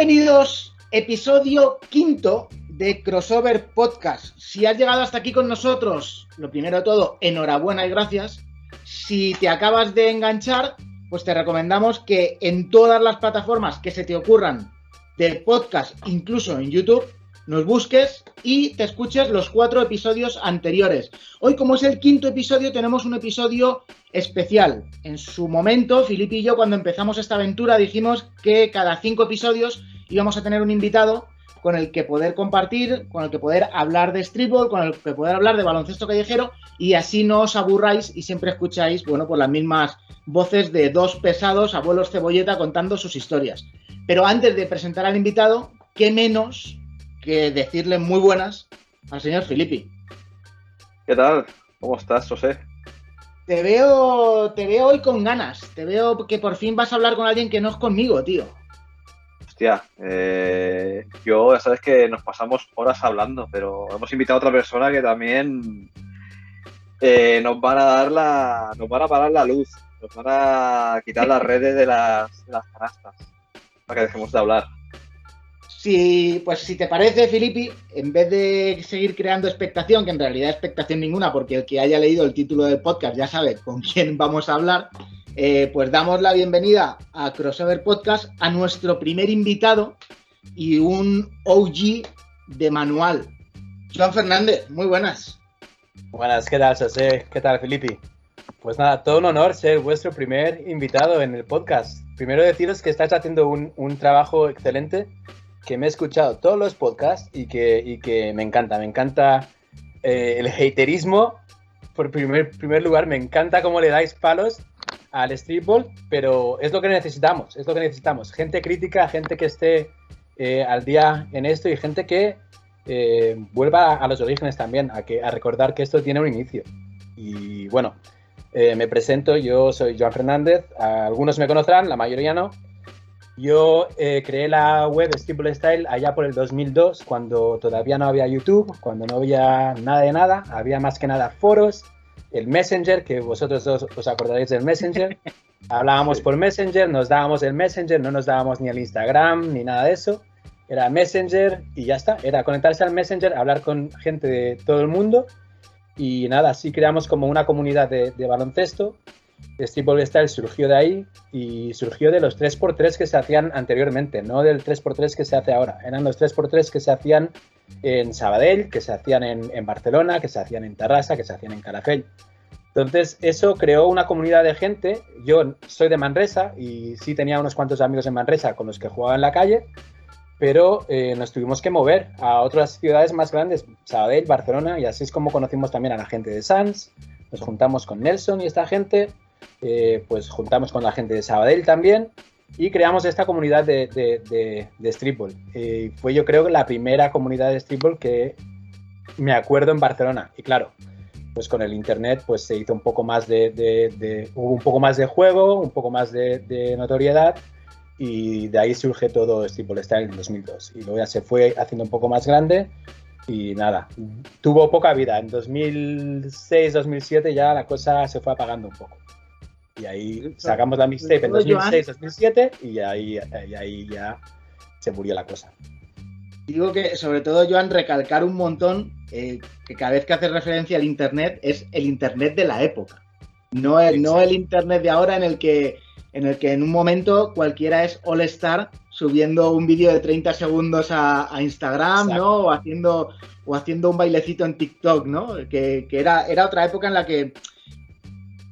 Bienvenidos, episodio quinto de Crossover Podcast. Si has llegado hasta aquí con nosotros, lo primero de todo, enhorabuena y gracias. Si te acabas de enganchar, pues te recomendamos que en todas las plataformas que se te ocurran de podcast, incluso en YouTube, nos busques y te escuches los cuatro episodios anteriores. Hoy, como es el quinto episodio, tenemos un episodio especial. En su momento, Filipe y yo, cuando empezamos esta aventura, dijimos que cada cinco episodios íbamos a tener un invitado con el que poder compartir, con el que poder hablar de streetball, con el que poder hablar de baloncesto callejero y así no os aburráis y siempre escucháis, bueno, por las mismas voces de dos pesados abuelos cebolleta contando sus historias. Pero antes de presentar al invitado, ¿qué menos que decirle muy buenas al señor Filippi. ¿Qué tal? ¿Cómo estás, José? Te veo, te veo hoy con ganas. Te veo que por fin vas a hablar con alguien que no es conmigo, tío. Hostia, eh, yo ya sabes que nos pasamos horas hablando, pero hemos invitado a otra persona que también eh, nos van a dar la, nos van a parar la luz, nos van a quitar las redes de las, de las canastas para que dejemos de hablar. Si, pues si te parece, Filippi, en vez de seguir creando expectación, que en realidad expectación ninguna, porque el que haya leído el título del podcast ya sabe con quién vamos a hablar, eh, pues damos la bienvenida a Crossover Podcast a nuestro primer invitado y un OG de manual. Joan Fernández, muy buenas. Buenas, ¿qué tal, José? ¿Qué tal, Filippi? Pues nada, todo un honor ser vuestro primer invitado en el podcast. Primero deciros que estáis haciendo un trabajo excelente que me he escuchado todos los podcasts y que, que me encanta. Me encanta eh, el haterismo. Por primer, primer lugar, me encanta cómo le dais palos al streetball, pero es lo que necesitamos, es lo que necesitamos. Gente crítica, gente que esté eh, al día en esto y gente que eh, vuelva a los orígenes también, a, que, a recordar que esto tiene un inicio. Y bueno, me presento, yo soy Joan Fernández, algunos me conocerán, la mayoría no. Yo eh, creé la web Steeple Style allá por el 2002, cuando todavía no había YouTube, cuando no había nada de nada, había más que nada foros, el Messenger, que vosotros os, acordaréis del Messenger. Hablábamos por Messenger, nos dábamos el Messenger, no nos dábamos ni el Instagram ni nada de eso. Era Messenger y ya está. Era conectarse al Messenger, hablar con gente de todo el mundo. Y nada, así creamos como una comunidad de, de baloncesto Streetball Style surgió de ahí y surgió de los 3x3 que se hacían anteriormente, no del 3x3 que se hace ahora. Eran los 3x3 que se hacían en Sabadell, que se hacían en, Barcelona, que se hacían en Tarrasa, que se hacían en Calafell. Entonces, eso creó una comunidad de gente. Yo soy de Manresa y sí tenía unos cuantos amigos en Manresa con los que jugaba en la calle, pero eh, nos tuvimos que mover a otras ciudades más grandes, Sabadell, Barcelona, y así es como conocimos también a la gente de Sans. Nos juntamos con Nelson y esta gente eh, pues juntamos con la gente de Sabadell también y creamos esta comunidad de, de, de, streetball. Eh, fue yo creo que la primera comunidad de streetball que me acuerdo en Barcelona. Y claro, pues con el internet pues se hizo un poco más de, hubo un poco más de juego, un poco más de, notoriedad y de ahí surge todo Streetball Style en 2002. Y luego ya se fue haciendo un poco más grande y nada, tuvo poca vida. En 2006, 2007 ya la cosa se fue apagando un poco. Y ahí sacamos la mixtape en 2006, 2007 y ahí, ahí ya se murió la cosa. Digo que, sobre todo, Joan, recalcar un montón eh, que cada vez que haces referencia al Internet es el Internet de la época. No el, no el Internet de ahora en el que en el que en un momento cualquiera es all star subiendo un vídeo de 30 segundos a, Instagram, ¿no? O haciendo, o haciendo un bailecito en TikTok, ¿no? Que, que, era, era otra época en la que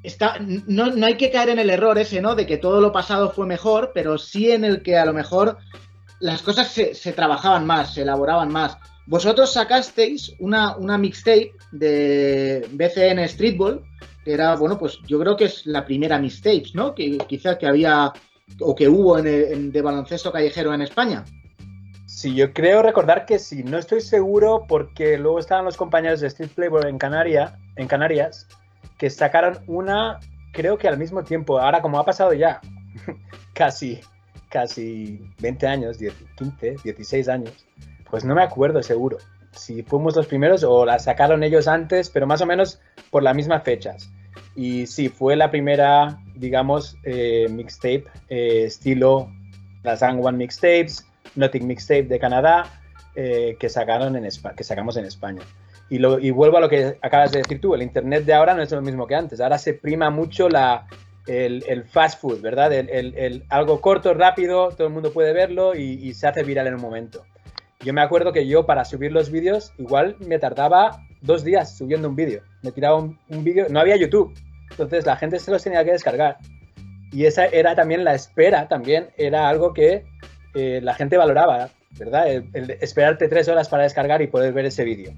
Está, no, no, hay que caer en el error ese, ¿no? De que todo lo pasado fue mejor, pero sí en el que a lo mejor las cosas se, se trabajaban más, se elaboraban más. Vosotros sacasteis una, una mixtape de BCN Streetball, que era, bueno, pues yo creo que es la primera mixtape, ¿no? Que quizás que había o que hubo en, de baloncesto callejero en España. Sí, yo creo recordar que sí, no estoy seguro porque luego estaban los compañeros de Street Playboy en, en Canarias que sacaron una, creo que al mismo tiempo, ahora como ha pasado ya casi, casi 20 años, 15, 16 años, pues no me acuerdo seguro si fuimos los primeros o la sacaron ellos antes, pero más o menos por las mismas fechas. Y sí, fue la primera, digamos, eh, mixtape eh, estilo las Ang One Mixtapes, Nothing Mixtape de Canadá, eh, que, sacaron que sacamos en España. Y, lo, y vuelvo a lo que acabas de decir tú, el Internet de ahora no es lo mismo que antes, ahora se prima mucho la, el, fast food, ¿verdad? El, algo corto, rápido, todo el mundo puede verlo y, se hace viral en un momento. Yo me acuerdo que yo para subir los vídeos igual me tardaba dos días subiendo un vídeo. Me tiraba un, vídeo, no había YouTube, entonces la gente se los tenía que descargar. Y esa era también la espera, también era algo que eh, la gente valoraba, ¿verdad? el, esperarte tres horas para descargar y poder ver ese vídeo.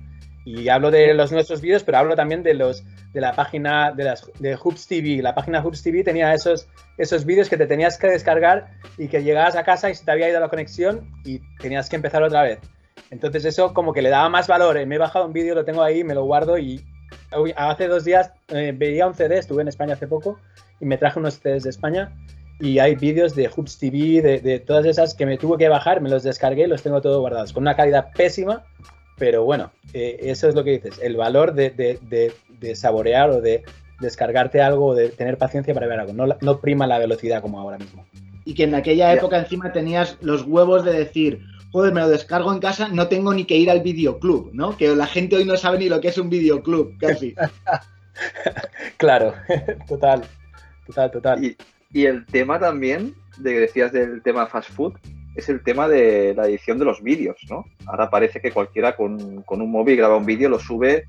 Y hablo de los nuestros vídeos, pero hablo también de los de la página de, las, de Hoops TV. La página Hoops TV tenía esos, esos vídeos que te tenías que descargar y que llegabas a casa y se te había ido la conexión y tenías que empezar otra vez. Entonces eso como que le daba más valor. Eh, me he bajado un vídeo, lo tengo ahí, me lo guardo y hace dos días eh, veía un CD, estuve en España hace poco y me traje unos CDs de España y hay vídeos de Hoops TV, de, de, todas esas que me tuve que bajar, me los descargué y los tengo todos guardados, con una calidad pésima, pero bueno, eh, eso es lo que dices, el valor de, saborear o de descargarte algo o de tener paciencia para ver algo. No, prima la velocidad como ahora mismo. Y que en aquella época encima tenías los huevos de decir, joder, me lo descargo en casa, no tengo ni que ir al videoclub, ¿no? Que la gente hoy no sabe ni lo que es un videoclub, casi. claro, total, total, total. Y, y el tema también, de que decías del tema fast food, es el tema de la edición de los vídeos, ¿no? Ahora parece que cualquiera con, un móvil graba un vídeo, lo sube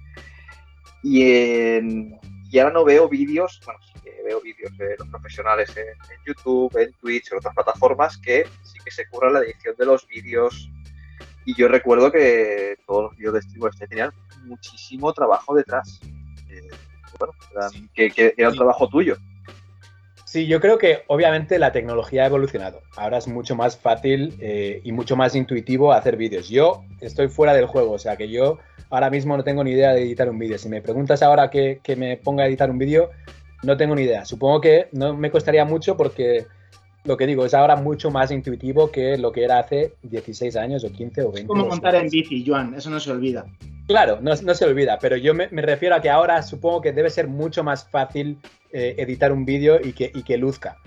y, y ahora no veo vídeos, bueno, sí que veo vídeos de los profesionales en, YouTube, en Twitch, en otras plataformas que sí que se curra la edición de los vídeos y yo recuerdo que todos los vídeos de streamers tenían muchísimo trabajo detrás. Eh, bueno, que, que, era un trabajo tuyo. Sí, yo creo que obviamente la tecnología ha evolucionado. Ahora es mucho más fácil eh, y mucho más intuitivo hacer vídeos. Yo estoy fuera del juego, o sea que yo ahora mismo no tengo ni idea de editar un vídeo. Si me preguntas ahora que, me ponga a editar un vídeo, no tengo ni idea. Supongo que no me costaría mucho porque lo que digo es ahora mucho más intuitivo que lo que era hace 16 años o 15 o 20. Es como montar en bici, Joan, eso no se olvida. Claro, no, se olvida, pero yo me, refiero a que ahora supongo que debe ser mucho más fácil eh, editar un vídeo y que, que luzca.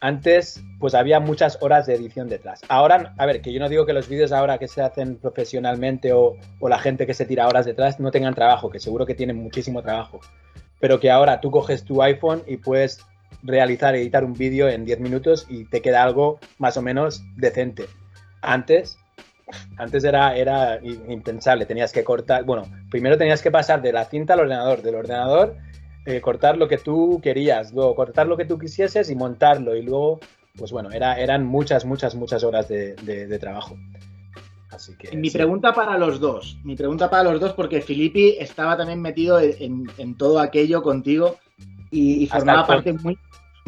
Antes, pues había muchas horas de edición detrás. Ahora, a ver, que yo no digo que los vídeos ahora que se hacen profesionalmente o, la gente que se tira horas detrás no tengan trabajo, que seguro que tienen muchísimo trabajo. Pero que ahora tú coges tu iPhone y puedes realizar, editar un vídeo en 10 minutos y te queda algo más o menos decente. Antes, antes era, era impensable, tenías que cortar, bueno, primero tenías que pasar de la cinta al ordenador, del ordenador eh, cortar lo que tú querías, luego cortar lo que tú quisieses y montarlo y luego, pues bueno, era, eran muchas, muchas, muchas horas de, trabajo. Así que, mi pregunta para los dos, mi pregunta para los dos, porque Filippi estaba también metido en, todo aquello contigo y, formaba parte muy,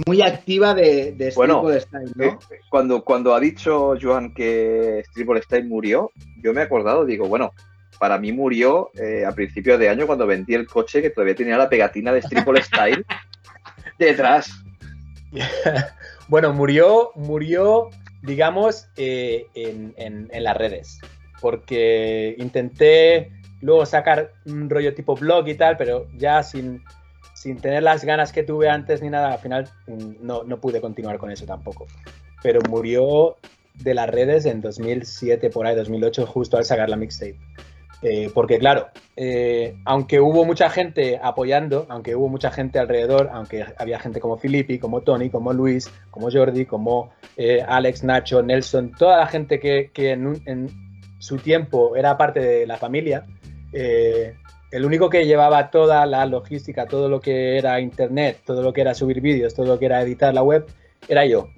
muy activa de, de Style, ¿no? Eh, cuando, cuando ha dicho Joan que Stripple Style murió, yo me he acordado, digo, bueno, para mí murió eh, a principios de año cuando vendí el coche que todavía tenía la pegatina de Stripple Style detrás. bueno, murió, murió, digamos, eh, en, las redes, porque intenté luego sacar un rollo tipo blog y tal, pero ya sin, sin tener las ganas que tuve antes ni nada, al final mm, no, no pude continuar con eso tampoco. Pero murió de las redes en 2007, por ahí, 2008, justo al sacar la mixtape. Eh, porque claro, eh, aunque hubo mucha gente apoyando, aunque hubo mucha gente alrededor, aunque había gente como Filippi, como Tony, como Luis, como Jordi, como eh, Alex, Nacho, Nelson, toda la gente que, en, su tiempo era parte de la familia, el único que llevaba toda la logística, todo lo que era internet, todo lo que era subir vídeos, todo lo que era editar la web, era yo.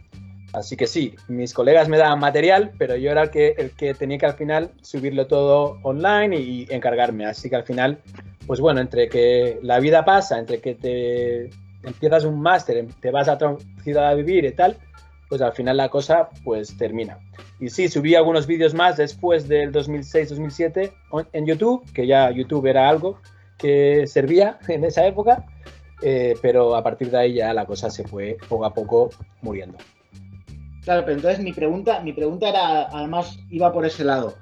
Así que sí, mis colegas me daban material, pero yo era el que, el que tenía que al final subirlo todo online y encargarme. Así que al final, pues bueno, entre que la vida pasa, entre que te empiezas un máster, te vas a otra ciudad a vivir y tal, pues al final la cosa pues termina. Y sí, subí algunos vídeos más después del 2006-2007 en YouTube, que ya YouTube era algo que servía en esa época, eh, pero a partir de ahí ya la cosa se fue poco a poco muriendo. Claro, pero entonces mi pregunta, mi pregunta era, además, iba por ese lado.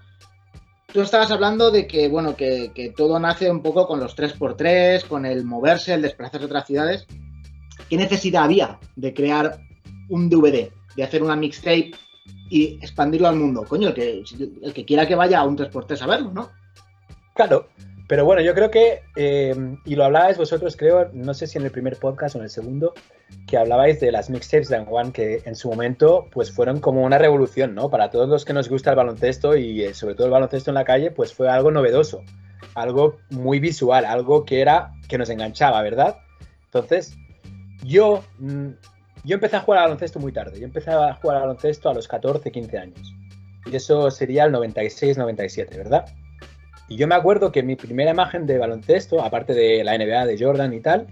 Tú estabas hablando de que, bueno, que, todo nace un poco con los 3x3, con el moverse, el desplazarse a otras ciudades. ¿Qué necesidad había de crear un DVD, de hacer una mixtape y expandirlo al mundo. Coño, el que, el que quiera que vaya a un 3x3 a verlo, ¿no? Claro, pero bueno, yo creo que, eh, y lo hablabais vosotros, creo, no sé si en el primer podcast o en el segundo, que hablabais de las mixtapes de One, que en su momento pues fueron como una revolución, ¿no? Para todos los que nos gusta el baloncesto y eh, sobre todo el baloncesto en la calle, pues fue algo novedoso, algo muy visual, algo que era, que nos enganchaba, ¿verdad? Entonces, yo, mm, yo empecé a jugar al baloncesto muy tarde, yo empecé a jugar al baloncesto a los 14, 15 años. Y eso sería el 96, 97, ¿verdad? Y yo me acuerdo que mi primera imagen de baloncesto, aparte de la NBA de Jordan y tal,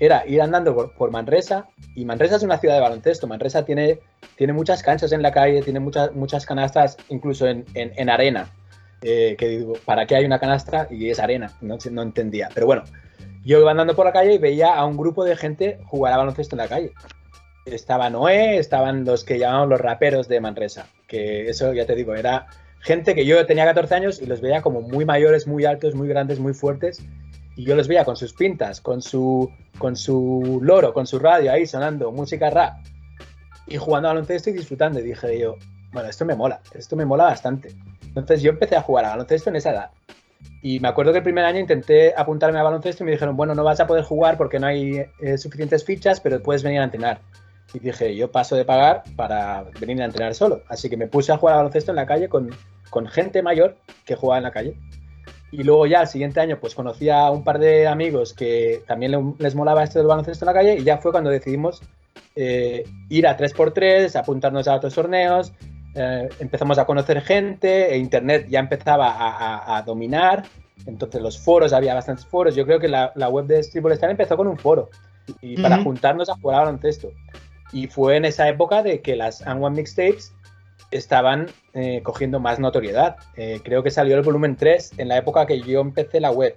era ir andando por, Manresa. Y Manresa es una ciudad de baloncesto. Manresa tiene, tiene muchas canchas en la calle, tiene muchas, muchas canastas, incluso en, en, arena. Eh, que ¿para qué hay una canasta? Y es arena. No, no entendía. Pero bueno, yo iba andando por la calle y veía a un grupo de gente jugar a baloncesto en la calle. Estaba Noé, estaban los que llamaban los raperos de Manresa. Que eso, ya te digo, era gente que yo tenía 14 años y los veía como muy mayores, muy altos, muy grandes, muy fuertes. Y yo los veía con sus pintas, con su, con su loro, con su radio ahí sonando música rap y jugando baloncesto y disfrutando. Y dije yo, bueno, esto me mola, esto me mola bastante. Entonces yo empecé a jugar a baloncesto en esa edad. Y me acuerdo que el primer año intenté apuntarme a baloncesto y me dijeron, bueno, no vas a poder jugar porque no hay eh, suficientes fichas, pero puedes venir a entrenar. Y dije, yo paso de pagar para venir a entrenar solo. Así que me puse a jugar a baloncesto en la calle con con gente mayor que jugaba en la calle. Y luego ya el siguiente año pues conocí a un par de amigos que también les molaba esto del baloncesto en la calle y ya fue cuando decidimos eh, ir a 3x3, apuntarnos a otros torneos, eh, empezamos a conocer gente, e internet ya empezaba a, dominar, entonces los foros, había bastantes foros, yo creo que la, web de Streetball Star empezó con un foro y para juntarnos a jugar a baloncesto. Y fue en esa época de que las One Mixtapes estaban eh, cogiendo más notoriedad. Eh, creo que salió el volumen 3 en la época que yo empecé la web.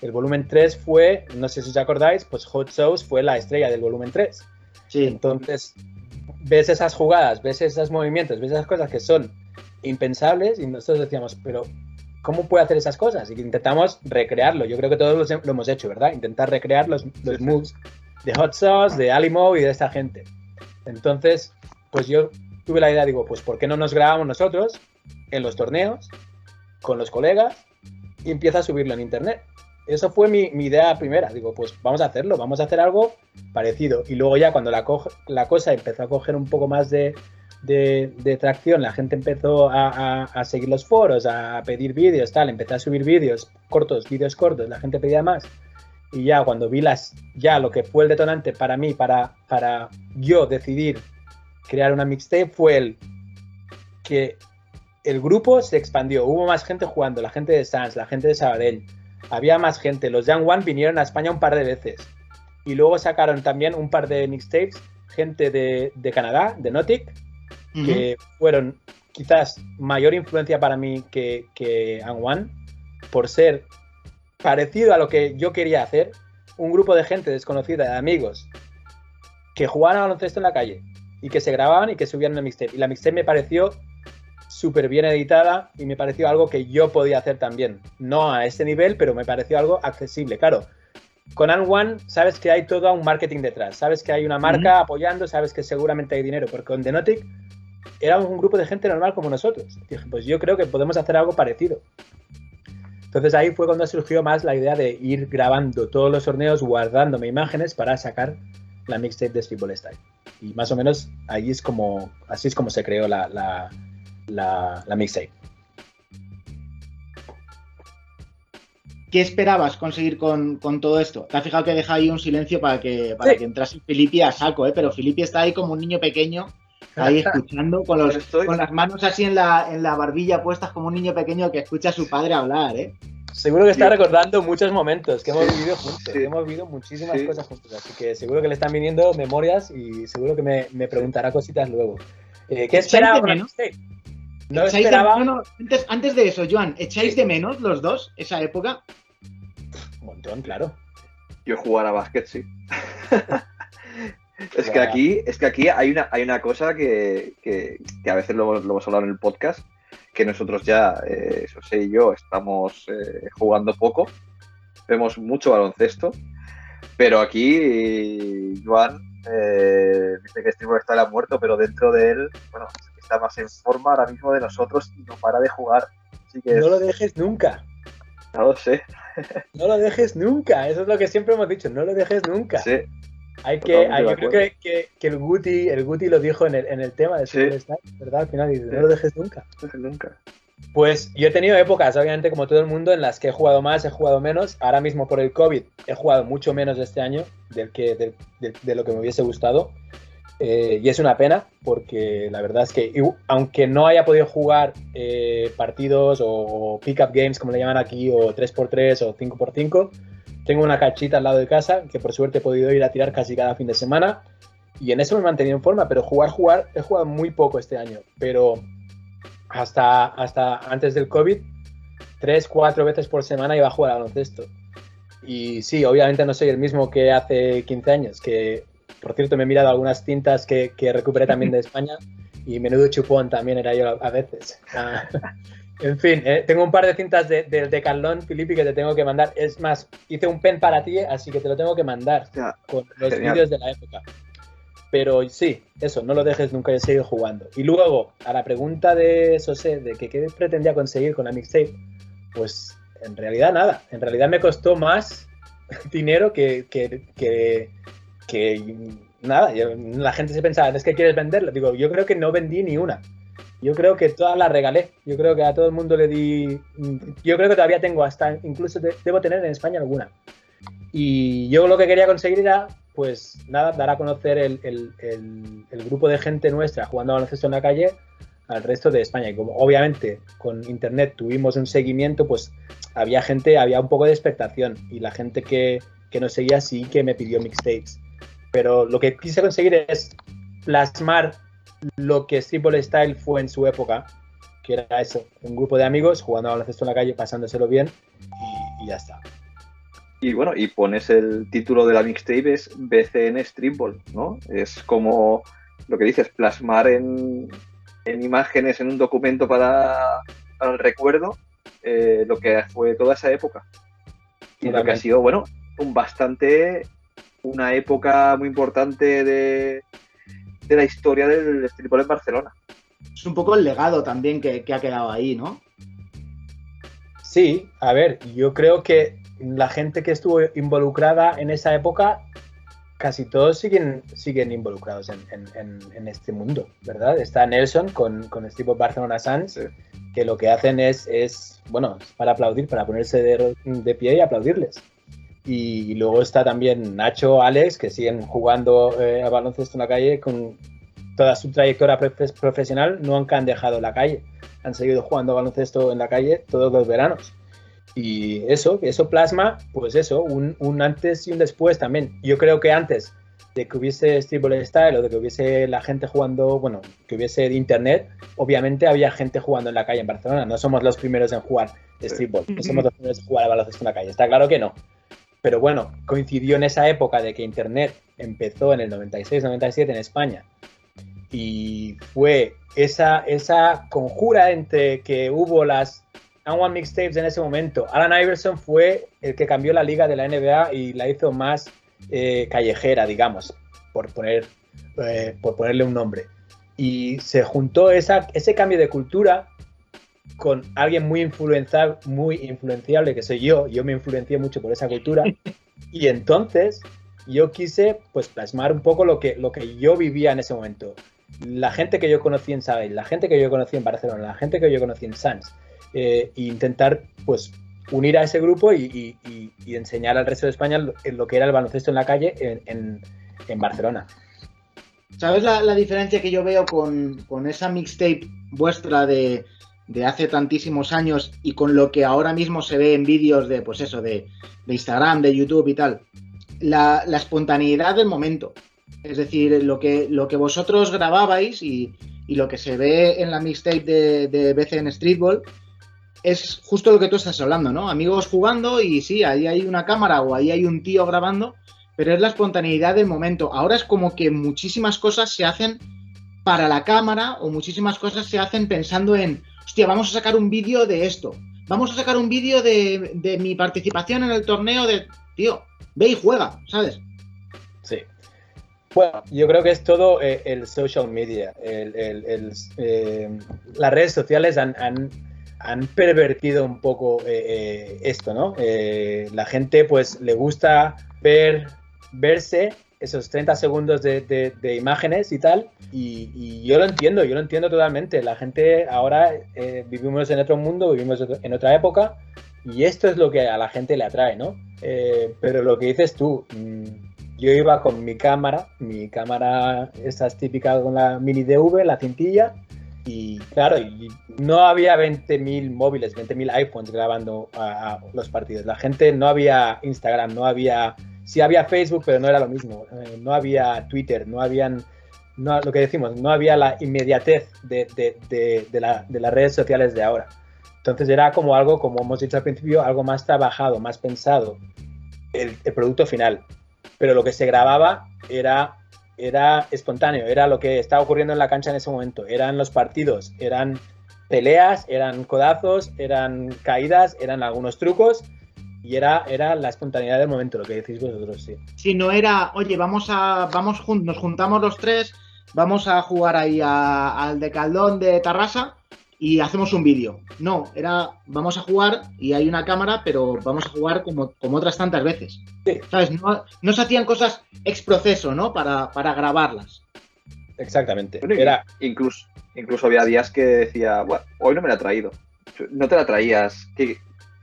El volumen 3 fue, no sé si os acordáis, pues Hot Shows fue la estrella del volumen 3. Sí. Entonces, ves esas jugadas, ves esos movimientos, ves esas cosas que son impensables y nosotros decíamos, pero ¿cómo puede hacer esas cosas? Y intentamos recrearlo. Yo creo que todos lo hemos hecho, ¿verdad? Intentar recrear los, los moves de Hot Sauce, de Alimo y de esta gente. Entonces, pues yo tuve la idea, digo, pues ¿por qué no nos grabamos nosotros en los torneos con los colegas y empieza a subirlo en internet? Eso fue mi, idea primera. Digo, pues vamos a hacerlo, vamos a hacer algo parecido. Y luego ya cuando la, la cosa empezó a coger un poco más de, tracción, la gente empezó a, seguir los foros, a pedir vídeos, tal, empecé a subir vídeos cortos, vídeos cortos, la gente pedía más. Y ya cuando vi las, ya lo que fue el detonante para mí, para, para yo decidir crear una mixtape fue el que el grupo se expandió, hubo más gente jugando, la gente de Sans, la gente de Sabadell, había más gente, los Young One vinieron a España un par de veces. Y luego sacaron también un par de mixtapes, gente de, Canadá, de Notic, que fueron quizás mayor influencia para mí que, que One, por ser parecido a lo que yo quería hacer, un grupo de gente desconocida, de amigos, que jugaban a baloncesto en la calle, y que se grababan y que subían una mixtape. Y la mixtape me pareció súper bien editada y me pareció algo que yo podía hacer también. No a ese nivel, pero me pareció algo accesible. Claro, con An One sabes que hay todo un marketing detrás, sabes que hay una marca apoyando, sabes que seguramente hay dinero, porque con Denotic éramos un grupo de gente normal como nosotros. dije, pues yo creo que podemos hacer algo parecido. Entonces ahí fue cuando surgió más la idea de ir grabando todos los torneos, guardándome imágenes para sacar la mixtape de Streetball Style. Y más o menos ahí es como, así es como se creó la, la, la, mixtape. ¿Qué esperabas conseguir con, todo esto? Te has fijado que deja ahí un silencio para que, para que entrase Filippi a saco, ¿eh? pero Filippi está ahí como un niño pequeño, ahí escuchando, con, los, con las manos así en la, en la barbilla puestas como un niño pequeño que escucha a su padre hablar. ¿eh? Seguro que está recordando muchos momentos que hemos vivido juntos, que hemos vivido muchísimas cosas juntos, así que seguro que le están viniendo memorias y seguro que me, me preguntará cositas luego. Eh, ¿Qué esperaba? No esperaba. antes, antes, de eso, Joan, ¿echáis de menos los dos esa época? Un montón, claro. Yo jugar a básquet, sí. es que aquí, es que aquí hay una, hay una cosa que, que, que a veces lo, lo hemos hablado en el podcast, que nosotros ya, eh, José y yo, estamos eh, jugando poco, vemos mucho baloncesto, pero aquí Juan eh, dice que Steve está muerto, pero dentro de él, bueno, está más en forma ahora mismo de nosotros y no para de jugar. Así que No lo dejes nunca. No lo sé. No lo dejes nunca. Eso es lo que siempre hemos dicho. No lo dejes nunca. Sí. Hay que, hay, yo creo que, que, que, el Guti, el Guti lo dijo en el, en el tema de Sí. Superstar, ¿verdad? Al final dice, no lo dejes nunca. Nunca. Pues yo he tenido épocas, obviamente, como todo el mundo, en las que he jugado más, he jugado menos. Ahora mismo por el COVID he jugado mucho menos este año del que, de, lo que me hubiese gustado. Eh, y es una pena, porque la verdad es que, aunque no haya podido jugar eh, partidos o, o pick-up games, como le llaman aquí, o 3x3 o 5x5, tengo una cachita al lado de casa que por suerte he podido ir a tirar casi cada fin de semana. Y en eso me he mantenido en forma, pero jugar, jugar, he jugado muy poco este año. Pero hasta, hasta antes del COVID, tres, cuatro veces por semana iba a jugar al baloncesto. Y sí, obviamente no soy el mismo que hace 15 años, que por cierto me he mirado algunas cintas que, que recuperé también de España y menudo chupón también era yo a veces. En fin, eh, tengo un par de cintas de- del Decathlon, Filipe, que te tengo que mandar. Es más, hice un pen para ti, así que te lo tengo que mandar con los vídeos de la época. Pero sí, eso, no lo dejes nunca de seguir jugando. Y luego, a la pregunta de Sosé, de que qué pretendía conseguir con la mixtape, pues en realidad nada. En realidad me costó más dinero que, que, que, que nada. Yo- la gente se pensaba, es que quieres venderlo. Digo, yo creo que no vendí ni una. Yo creo que todas las regalé. Yo creo que a todo el mundo le di. Yo creo que todavía tengo hasta, incluso de- debo tener en España alguna. Y yo lo que quería conseguir era, pues nada, dar a conocer el, el- el- el grupo de gente nuestra jugando baloncesto en la calle al resto de España. Y como obviamente con internet tuvimos un seguimiento, pues había gente, había un poco de expectación. Y la gente que, que nos seguía sí que me pidió mixtapes. Pero lo que quise conseguir es plasmar lo que Streetball Style fue en su época, que era eso, un grupo de amigos jugando a baloncesto en la calle, pasándoselo bien y, y ya está. Y bueno, y pones el título de la mixtape es BCN Streetball, ¿no? Es como lo que dices, plasmar en, en imágenes, en un documento para, para el recuerdo, eh, lo que fue toda esa época. Y lo que ha sido, bueno, un bastante, una época muy importante de, de la historia del streetball en Barcelona. Es un poco el legado también que, que ha quedado ahí, ¿no? Sí, a ver, yo creo que la gente que estuvo involucrada en esa época, casi todos siguen, siguen involucrados en, en- en- en este mundo, ¿verdad? Está Nelson con, con Steve Barcelona Suns, Sí. que lo que hacen es, es, bueno, es para aplaudir, para ponerse de, de pie y aplaudirles. Y luego está también Nacho, Alex, que siguen jugando eh, a baloncesto en la calle con toda su trayectoria profe- profesional, nunca han dejado la calle, han seguido jugando a baloncesto en la calle todos los veranos. Y eso, eso plasma, pues eso, un, un antes y un después también. Yo creo que antes de que hubiese Streetball Style o de que hubiese la gente jugando, bueno, que hubiese internet, obviamente había gente jugando en la calle en Barcelona. No somos los primeros en jugar Sí. Streetball, no somos los primeros en jugar a baloncesto en la calle. Está claro que no. Pero bueno, coincidió en esa época de que internet empezó en el 96-97 en España y fue esa, esa conjura entre que hubo las And One Mixtapes en ese momento. Alan Iverson fue el que cambió la liga de la NBA y la hizo más eh, callejera, digamos, por, poner, eh, por ponerle un nombre. Y se juntó esa, ese cambio de cultura con alguien muy, muy influenciable, que soy yo. Yo me influencié mucho por esa cultura. y entonces yo quise pues plasmar un poco lo que, lo que yo vivía en ese momento. La gente que yo conocí en Sabadell, la gente que yo conocí en Barcelona, la gente que yo conocí en Sans, eh, e intentar pues unir a ese grupo y, y- y- y enseñar al resto de España lo, lo que era el baloncesto en la calle en, en- en Barcelona. ¿Sabes la, la diferencia que yo veo con, con esa mixtape vuestra de, de hace tantísimos años y con lo que ahora mismo se ve en vídeos de, pues eso, de, de Instagram, de YouTube y tal? La, la espontaneidad del momento. Es decir, lo que, lo que vosotros grababais y, y lo que se ve en la mixtape de, de BCN Streetball es justo lo que tú estás hablando, ¿no? Amigos jugando y sí, ahí hay una cámara o ahí hay un tío grabando, pero es la espontaneidad del momento. Ahora es como que muchísimas cosas se hacen para la cámara o muchísimas cosas se hacen pensando en, hostia, vamos a sacar un vídeo de esto, vamos a sacar un vídeo de, de mi participación en el torneo de, tío, ve y juega, ¿sabes? Sí. fue, yo creo que es todo eh, el social media. Eh, las redes sociales han, han, han, pervertido un poco eh, esto, ¿no? la gente pues le gusta ver, verse esos 30 segundos de, de, imágenes y tal. Y, yo lo entiendo, yo lo entiendo totalmente. La gente ahora vivimos en otro mundo, vivimos en otra época. Y esto es lo que a la gente le atrae, ¿no? pero lo que dices tú, mmm, yo iba con mi cámara, mi cámara, esa es típica con la mini DV, la cintilla, y claro, y no había 20.000 móviles, 20.000 iPhones grabando los partidos. La gente no había Instagram, no había, sí había Facebook, pero no era lo mismo. Eh, no había Twitter, no habían, no, lo que decimos, no había la inmediatez de, de, de, la, de las redes sociales de ahora. Entonces era como algo, como hemos dicho al principio, algo más trabajado, más pensado, el, el producto final pero lo que se grababa era, era espontáneo, era lo que estaba ocurriendo en la cancha en ese momento, eran los partidos, eran peleas, eran codazos, eran caídas, eran algunos trucos y era, era la espontaneidad del momento, lo que decís vosotros, sí. Si no era, oye, vamos a, vamos, nos juntamos los tres, vamos a jugar ahí a, al de Caldón de Tarrasa y hacemos un vídeo. No, era vamos a jugar y hay una cámara, pero vamos a jugar como, como otras tantas veces. Sí. ¿Sabes? No, no, se hacían cosas ex proceso, ¿no? Para, para grabarlas. Exactamente. Bueno, era... incluso, incluso había días que decía, bueno, hoy no me la he traído. No te la traías. ¿Qué,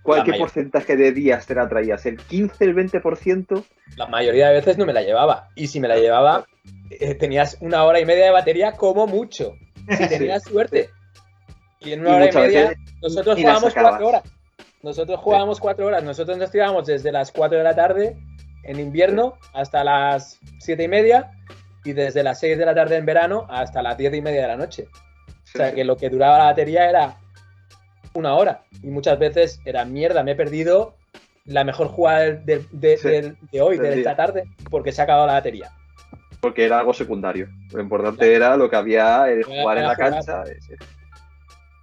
¿Cuál, ¿Qué porcentaje de días te la traías? ¿El 15, el 20%? La mayoría de veces no me la llevaba. Y si me la llevaba, eh, tenías una hora y media de batería como mucho. Si tenías sí. suerte. Y en una y hora y media, nosotros jugábamos cuatro horas. Nosotros jugábamos sí. cuatro horas. Nosotros nos tirábamos desde las 4 de la tarde en invierno hasta las siete y media y desde las 6 de la tarde en verano hasta las 10 y media de la noche. O sea, que lo que duraba la batería era una hora. Y muchas veces era mierda, me he perdido la mejor jugada de, de, sí, de, de hoy, de esta tarde, porque se ha acabado la batería. Porque era algo secundario. Lo importante claro. era lo que había, el jugar en la jugar. cancha.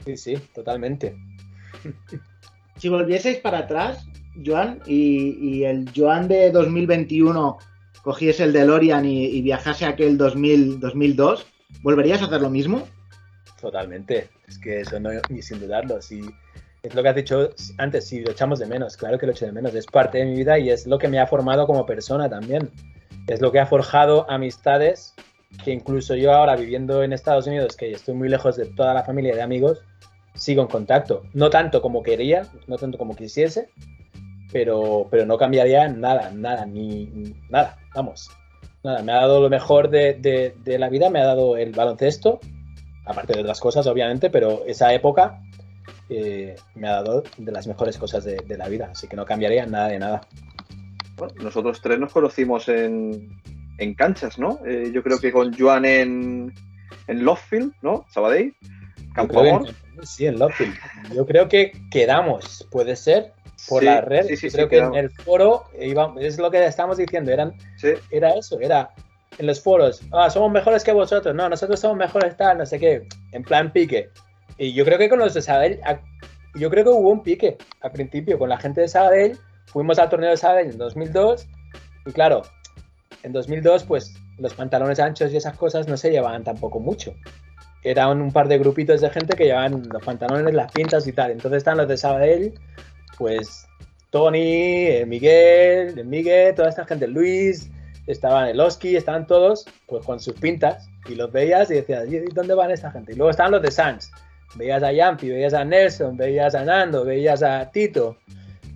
Sí, sí, totalmente. Si volvieseis para atrás, Joan, y, y, el Joan de 2021 cogiese el DeLorean y, y viajase a aquel 2000, 2002, ¿volverías a hacer lo mismo? Totalmente. Es que eso no, ni sin dudarlo. Si, es lo que has dicho antes, si lo echamos de menos, claro que lo echo de menos. Es parte de mi vida y es lo que me ha formado como persona también. Es lo que ha forjado amistades que incluso yo ahora viviendo en Estados Unidos, que estoy muy lejos de toda la familia de amigos, sigo en contacto. No tanto como quería, no tanto como quisiese, pero, pero no cambiaría nada, nada, ni, nada, vamos. Nada, me ha dado lo mejor de, de, la vida, me ha dado el baloncesto, aparte de otras cosas, obviamente, pero esa época eh, me ha dado de las mejores cosas de, de, la vida, así que no cambiaría nada de nada. Bueno, nosotros tres nos conocimos en, en canchas, ¿no? Eh, yo creo que con Joan en, en Lovefield, ¿no? Sabadell. Sí, en Lovefield. Yo creo que quedamos, puede ser, por sí, la red. Sí, sí, creo que quedamos. en el foro, iba, es lo que estamos diciendo, eran, era eso, era en los foros, ah, somos mejores que vosotros, no, nosotros somos mejores tal, no sé qué, en plan pique. Y yo creo que con los de Sabadell, yo creo que hubo un pique al principio con la gente de Sabadell, fuimos al torneo de Sabadell en 2002 y claro, en 2002 pues los pantalones anchos y esas cosas no se llevaban tampoco mucho. Eran un par de grupitos de gente que llevaban los pantalones, las pintas y tal. Entonces están los de Sabadell, pues Tony, eh, Miguel, eh, Miguel, toda esta gente, Luis, estaban el Oski, estaban todos pues con sus pintas y los veías y decías, ¿y dónde van esta gente? Y luego estaban los de Sans. Veías a Yampi, veías a Nelson, veías a Nando, veías a Tito,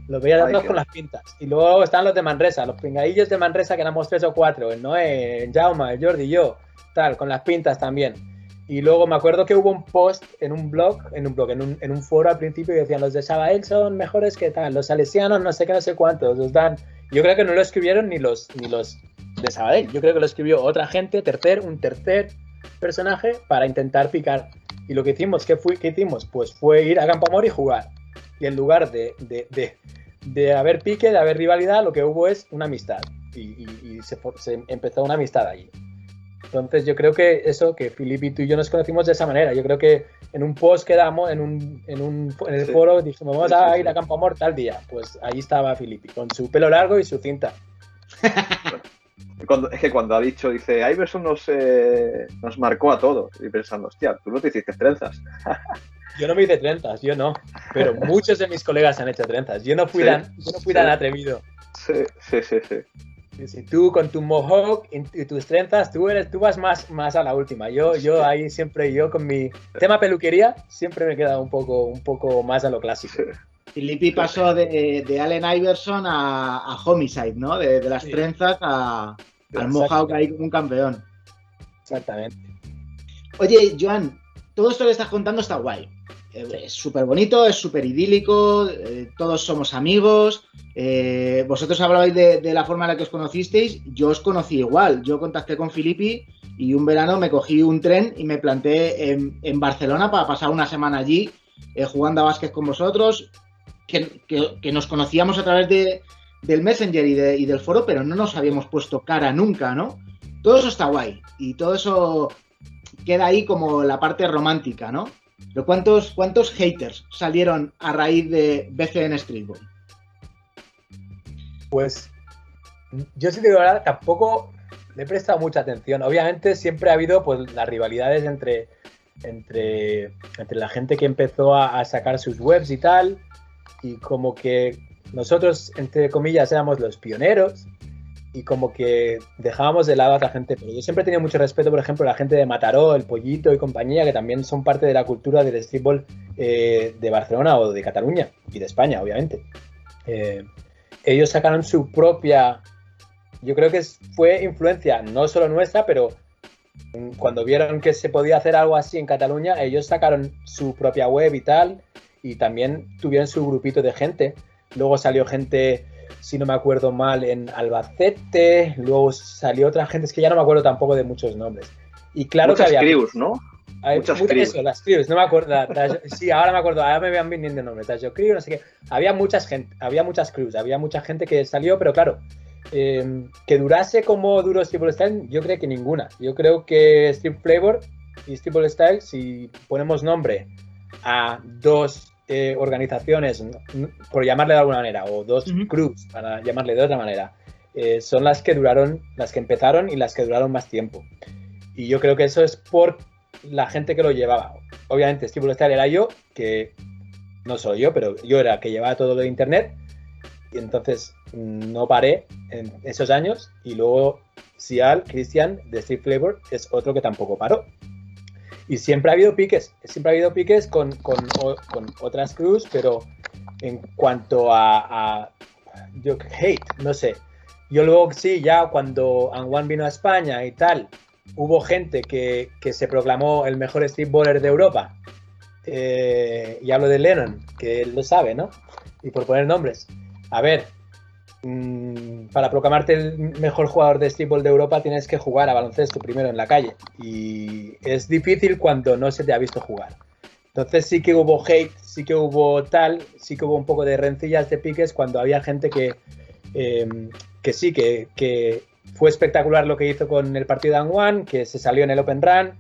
los veías a todos con las pintas. Y luego están los de Manresa, los pingadillos de Manresa que éramos tres o cuatro, el Noé, el Jauma, el Jordi y yo, tal, con las pintas también. Y luego me acuerdo que hubo un post en un blog, en un blog, en un, en un foro al principio y decían los de Sabael son mejores que tal, los salesianos no sé qué, no sé cuántos, los dan. Yo creo que no lo escribieron ni los, ni los de Sabadell, yo creo que lo escribió otra gente, tercer, un tercer personaje para intentar picar. Y lo que hicimos, ¿qué, fue, qué hicimos? Pues fue ir a Campo Amor y jugar. Y en lugar de, de, de, de haber pique, de haber rivalidad, lo que hubo es una amistad. Y, y, y se, se, empezó una amistad allí. Entonces yo creo que eso, que Filipe y tú y yo nos conocimos de esa manera. Yo creo que en un post quedamos, en un, en un en el sí. foro, dijimos, vamos a ir a Campo Amor tal día. Pues ahí estaba Filipe, con su pelo largo y su cinta. Cuando, es que cuando ha dicho, dice, Iverson nos, eh, nos marcó a todos. Y pensando, hostia, tú no te hiciste trenzas. Yo no me hice trenzas, yo no. Pero muchos de mis colegas han hecho trenzas. Yo no fui, Sí, tan, yo no fui sí. tan atrevido. Sí, sí, sí, sí. Sí, tú con tu mohawk y, y tus trenzas, tú, eres, tú vas más, más a la última. Yo, yo ahí siempre, yo con mi tema peluquería, siempre me he quedado un poco, un poco más a lo clásico. Filippi pasó de, de Allen Iverson a, a Homicide, ¿no? De, de las Sí. trenzas a, al Mohawk ahí como un campeón. Exactamente. Oye, Joan, todo esto que estás contando está guay. Eh, Es súper bonito, es súper idílico, eh, todos somos amigos. eh, vosotros hablabais de, de la forma en la que os conocisteis, yo os conocí igual. Yo contacté con Filippi y un verano me cogí un tren y me planté en, en Barcelona para pasar una semana allí eh, jugando a básquet con vosotros, que, nos conocíamos a través de, del Messenger y, de- y del foro, pero no nos habíamos puesto cara nunca, ¿no? Todo eso está guay y todo eso queda ahí como la parte romántica, ¿no? Pero ¿cuántos, cuántos haters salieron a raíz de BCN Streetball? Pues yo sí te digo verdad, tampoco le he prestado mucha atención. Obviamente siempre ha habido pues las rivalidades entre, entre, entre la gente que empezó a, a sacar sus webs y tal, y como que nosotros, entre comillas, éramos los pioneros y como que dejábamos de lado a otra gente. Pero yo siempre he tenido mucho respeto, por ejemplo, a la gente de Mataró, El Pollito y compañía, que también son parte de la cultura del streetball eh, de Barcelona o de Cataluña y de España, obviamente. Eh, ellos sacaron su propia. Yo creo que fue influencia no solo nuestra, pero cuando vieron que se podía hacer algo así en Cataluña, ellos sacaron su propia web y tal, y también tuvieron su grupito de gente. Luego salió gente, si no me acuerdo mal, en Albacete, luego salió otra gente, es que ya no me acuerdo tampoco de muchos nombres. Y claro Muchas que había. crews, ¿no? Hay Muchas crews. Eso, las crews, no me acuerdo. sí, ahora me acuerdo, ahora me van viniendo nombres. Tasio Crew, no sé qué. Había muchas gente, había muchas crews, había mucha gente que salió, pero claro, eh, que durase como duró Steve Style, yo creo que ninguna. Yo creo que Steve Flavor y Steve Style, si ponemos nombre a dos eh, organizaciones, por llamarle de alguna manera, o dos Ujú. crews, para llamarle de otra manera, eh, son las que duraron, las que empezaron y las que duraron más tiempo. Y yo creo que eso es por la gente que lo llevaba. Obviamente, Steve Style era yo, que no solo yo, pero yo era el que llevaba todo lo de internet. Y entonces mm, no paré en esos años. Y luego Sial, Christian, de Street Flavor, es otro que tampoco paró. Y siempre ha habido piques, siempre ha habido piques con, con, con otras crews, pero en cuanto a, yo, hate, no sé. Yo luego sí, ya cuando Anwan vino a España y tal, hubo gente que, que se proclamó el mejor streetballer de Europa. Eh, y hablo de Lennon, que él lo sabe, ¿no? Y por poner nombres. A ver, para proclamarte el mejor jugador de streetball de Europa tienes que jugar a baloncesto primero en la calle. Y es difícil cuando no se te ha visto jugar. Entonces sí que hubo hate, sí que hubo tal, sí que hubo un poco de rencillas de piques cuando había gente que, eh, que sí, que, que fue espectacular lo que hizo con el partido de Anwan, que se salió en el Open Run,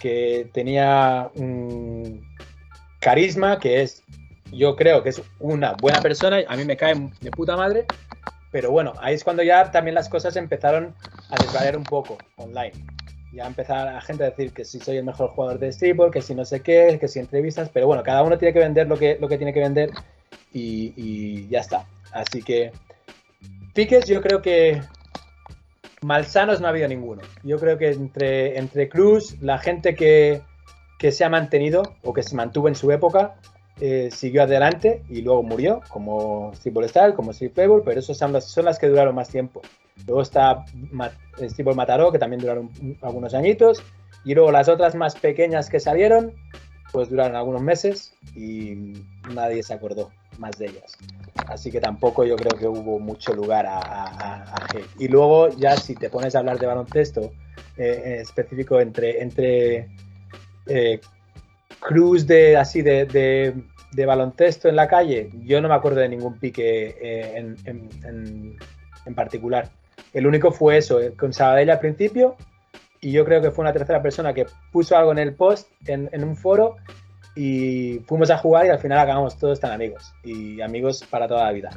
que tenía mm, carisma, que es, yo creo que es una buena persona, a mí me cae de puta madre, pero bueno, ahí es cuando ya también las cosas empezaron a desvariar un poco online. Ya empezar a gente a decir que si soy el mejor jugador de streetball, que si no sé qué, que si entrevistas, pero bueno, cada uno tiene que vender lo que, lo que tiene que vender y, y ya está. Así que piques yo creo que malsanos no ha habido ninguno. Yo creo que entre, entre Cruz, la gente que, que se ha mantenido o que se mantuvo en su época, eh, siguió adelante y luego murió, como Steve Style, como Steve Flavor, pero esas son las, son las que duraron más tiempo. Luego está Steve Mataró, que también duraron algunos añitos, y luego las otras más pequeñas que salieron, pues duraron algunos meses y nadie se acordó más de ellas. Así que tampoco yo creo que hubo mucho lugar a, a-. Y luego ya si te pones a hablar de baloncesto eh, específico entre, entre eh, crews de así de, de- baloncesto en la calle, yo no me acuerdo de ningún pique eh, en, en- en- particular. El único fue eso, eh, con Sabadell al principio, y yo creo que fue una tercera persona que puso algo en el post, en, en un foro, y fuimos a jugar y al final acabamos todos tan amigos, y amigos para toda la vida.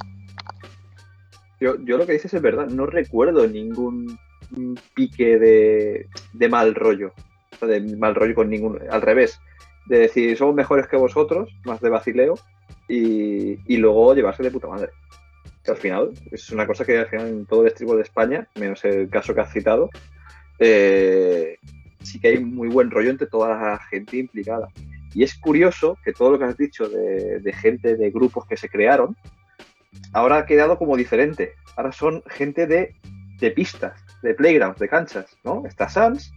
Yo, yo lo que dices es verdad, no recuerdo ningún pique de, de mal rollo, de mal rollo con ningún, al revés, de decir somos mejores que vosotros, más de vacileo, y, y luego llevarse de puta madre. Que al final, es una cosa que al final en todo el estribo de España, menos el caso que has citado, eh, sí que hay muy buen rollo entre toda la gente implicada. Y es curioso que todo lo que has dicho de, de gente, de grupos que se crearon, ahora ha quedado como diferente. Ahora son gente de, de pistas, de playgrounds, de canchas, ¿no? Está Sans,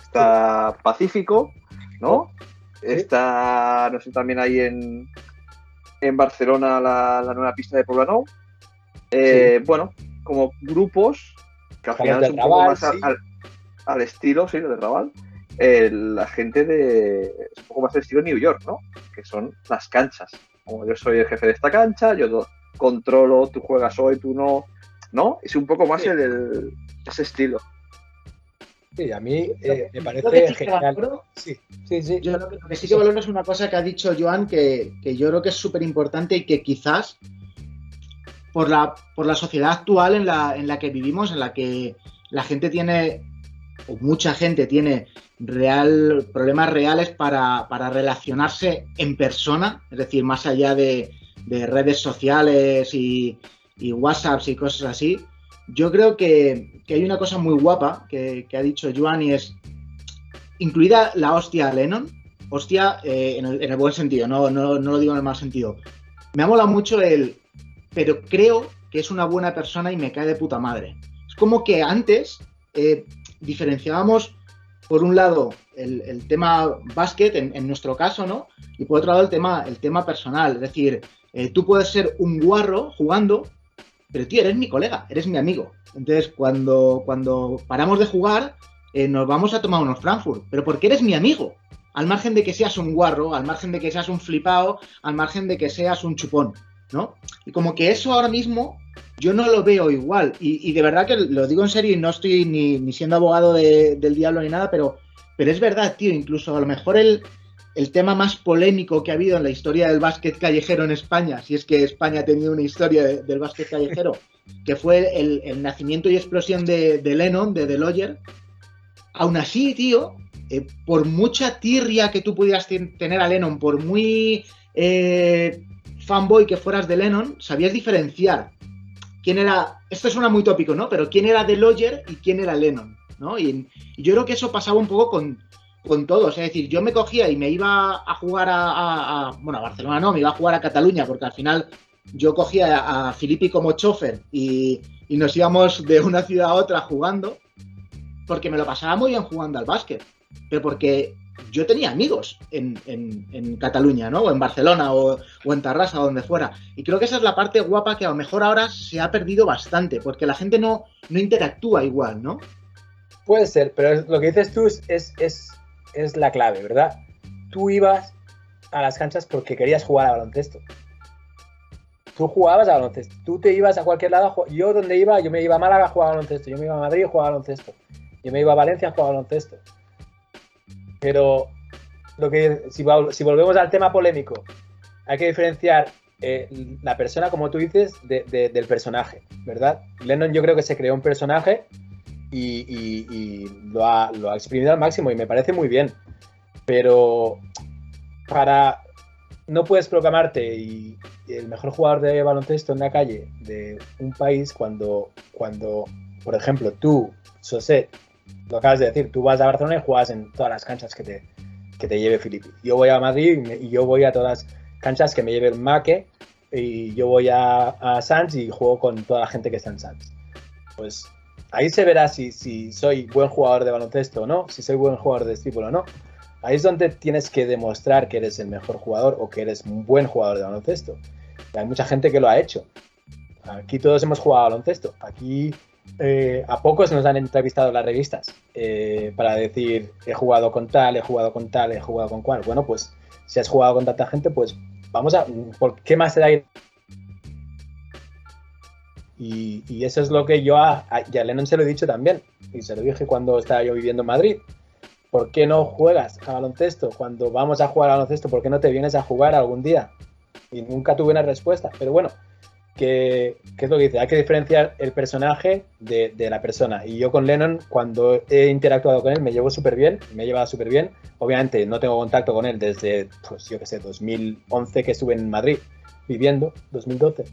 está Pacífico, ¿no? Está, no sé, también ahí en, en Barcelona la, la nueva pista de Poblenou. Eh, Bueno, como grupos que al final es un poco más al, sí. al- al estilo, sí, de Raval. eh, la gente de. Es un poco más del estilo New York, ¿no? Que son las canchas. Como yo soy el jefe de esta cancha, yo controlo, tú juegas hoy, tú no. ¿No? Es un poco más Sí. el, el- ese estilo. Sí, a mí eh, me que parece que genial. valoro- Sí, sí, sí. Yo lo que, lo que sí que valoro es una cosa que ha dicho Joan que, que yo creo que es súper importante y que quizás por la, por la sociedad actual en la, en la que vivimos, en la que la gente tiene, o mucha gente tiene real, problemas reales para, para relacionarse en persona, es decir, más allá de, de redes sociales y, y WhatsApps y cosas así. Yo creo que, que hay una cosa muy guapa que, ha dicho Joan y es incluida la hostia a Lennon, hostia eh, en, el, en el buen sentido, no, no, no lo digo en el mal sentido. Me ha molado mucho el, pero creo que es una buena persona y me cae de puta madre. Es como que antes eh, diferenciábamos, por un lado, el, tema básquet, en, en, nuestro caso, ¿no? Y por otro lado, el tema, el tema personal. Es decir, eh, tú puedes ser un guarro jugando, pero tío, eres mi colega, eres mi amigo. Entonces, cuando, cuando paramos de jugar, eh, nos vamos a tomar unos Frankfurt, pero porque eres mi amigo. Al margen de que seas un guarro, al margen de que seas un flipado, al margen de que seas un chupón, ¿no? Y como que eso ahora mismo yo no lo veo igual. Y, de verdad que lo digo en serio y no estoy ni, ni siendo abogado de, del diablo ni nada, pero, pero es verdad, tío. Incluso a lo mejor el, el tema más polémico que ha habido en la historia del básquet callejero en España, si es que España ha tenido una historia de, del básquet callejero, que fue el, el, nacimiento y explosión de, de Lennon, de The Lawyer. Aún así, tío, eh, por mucha tirria que tú pudieras tener a Lennon, por muy eh, fanboy que fueras de Lennon, sabías diferenciar quién era, esto suena muy tópico, ¿no? Pero quién era The Lawyer y quién era Lennon, ¿no? Y, y, yo creo que eso pasaba un poco con, con todos, es decir, yo me cogía y me iba a jugar a, bueno, a Barcelona no, me iba a jugar a Cataluña, porque al final yo cogía a, Filippi como chofer y, y nos íbamos de una ciudad a otra jugando, porque me lo pasaba muy bien jugando al básquet, pero porque yo tenía amigos en, en, en, Cataluña, ¿no? O en Barcelona o, en Tarrasa, donde fuera. Y creo que esa es la parte guapa que a lo mejor ahora se ha perdido bastante, porque la gente no, no interactúa igual, ¿no? Puede ser, pero lo que dices tú es, es, es, es la clave, ¿verdad? Tú ibas a las canchas porque querías jugar a baloncesto. Tú jugabas a baloncesto. Tú te ibas a cualquier lado. Yo donde iba, yo me iba a Málaga a jugar a baloncesto. Yo me iba a Madrid a jugar a baloncesto. Yo me iba a Valencia a jugar a baloncesto. Pero lo que si, volvemos al tema polémico, hay que diferenciar eh, la persona, como tú dices, de, de, del personaje, ¿verdad? Lennon yo creo que se creó un personaje y, lo, ha, lo, ha, exprimido al máximo y me parece muy bien. Pero para no puedes proclamarte y, el mejor jugador de baloncesto en la calle de un país cuando, cuando por ejemplo, tú, José, lo acabas de decir, tú vas a Barcelona y juegas en todas las canchas que te, que te lleve Filippi. Yo voy a Madrid y, yo voy a todas las canchas que me lleve el Maque y yo voy a, a Sanz y juego con toda la gente que está en Sanz. Pues ahí se verá si, soy buen jugador de baloncesto o no, si soy buen jugador de streetball o no. Ahí es donde tienes que demostrar que eres el mejor jugador o que eres un buen jugador de baloncesto. Hay mucha gente que lo ha hecho. Aquí todos hemos jugado baloncesto. Aquí eh, a pocos nos han entrevistado las revistas eh, para decir he jugado con tal, he jugado con tal, he jugado con cual. Bueno, pues si has jugado con tanta gente, pues vamos a. ¿Por qué más te da? Y, eso es lo que yo a Lennon se lo he dicho también. Y se lo dije cuando estaba yo viviendo en Madrid. ¿Por qué no juegas a baloncesto? Cuando vamos a jugar a baloncesto, ¿por qué no te vienes a jugar algún día? Y nunca tuve una respuesta. Pero bueno, que, es lo que dice, hay que diferenciar el personaje de, la persona. Y yo con Lennon, cuando he interactuado con él, me llevo súper bien, me he llevado súper bien. Obviamente no tengo contacto con él desde, pues yo qué sé, 2011 que estuve en Madrid viviendo, 2012.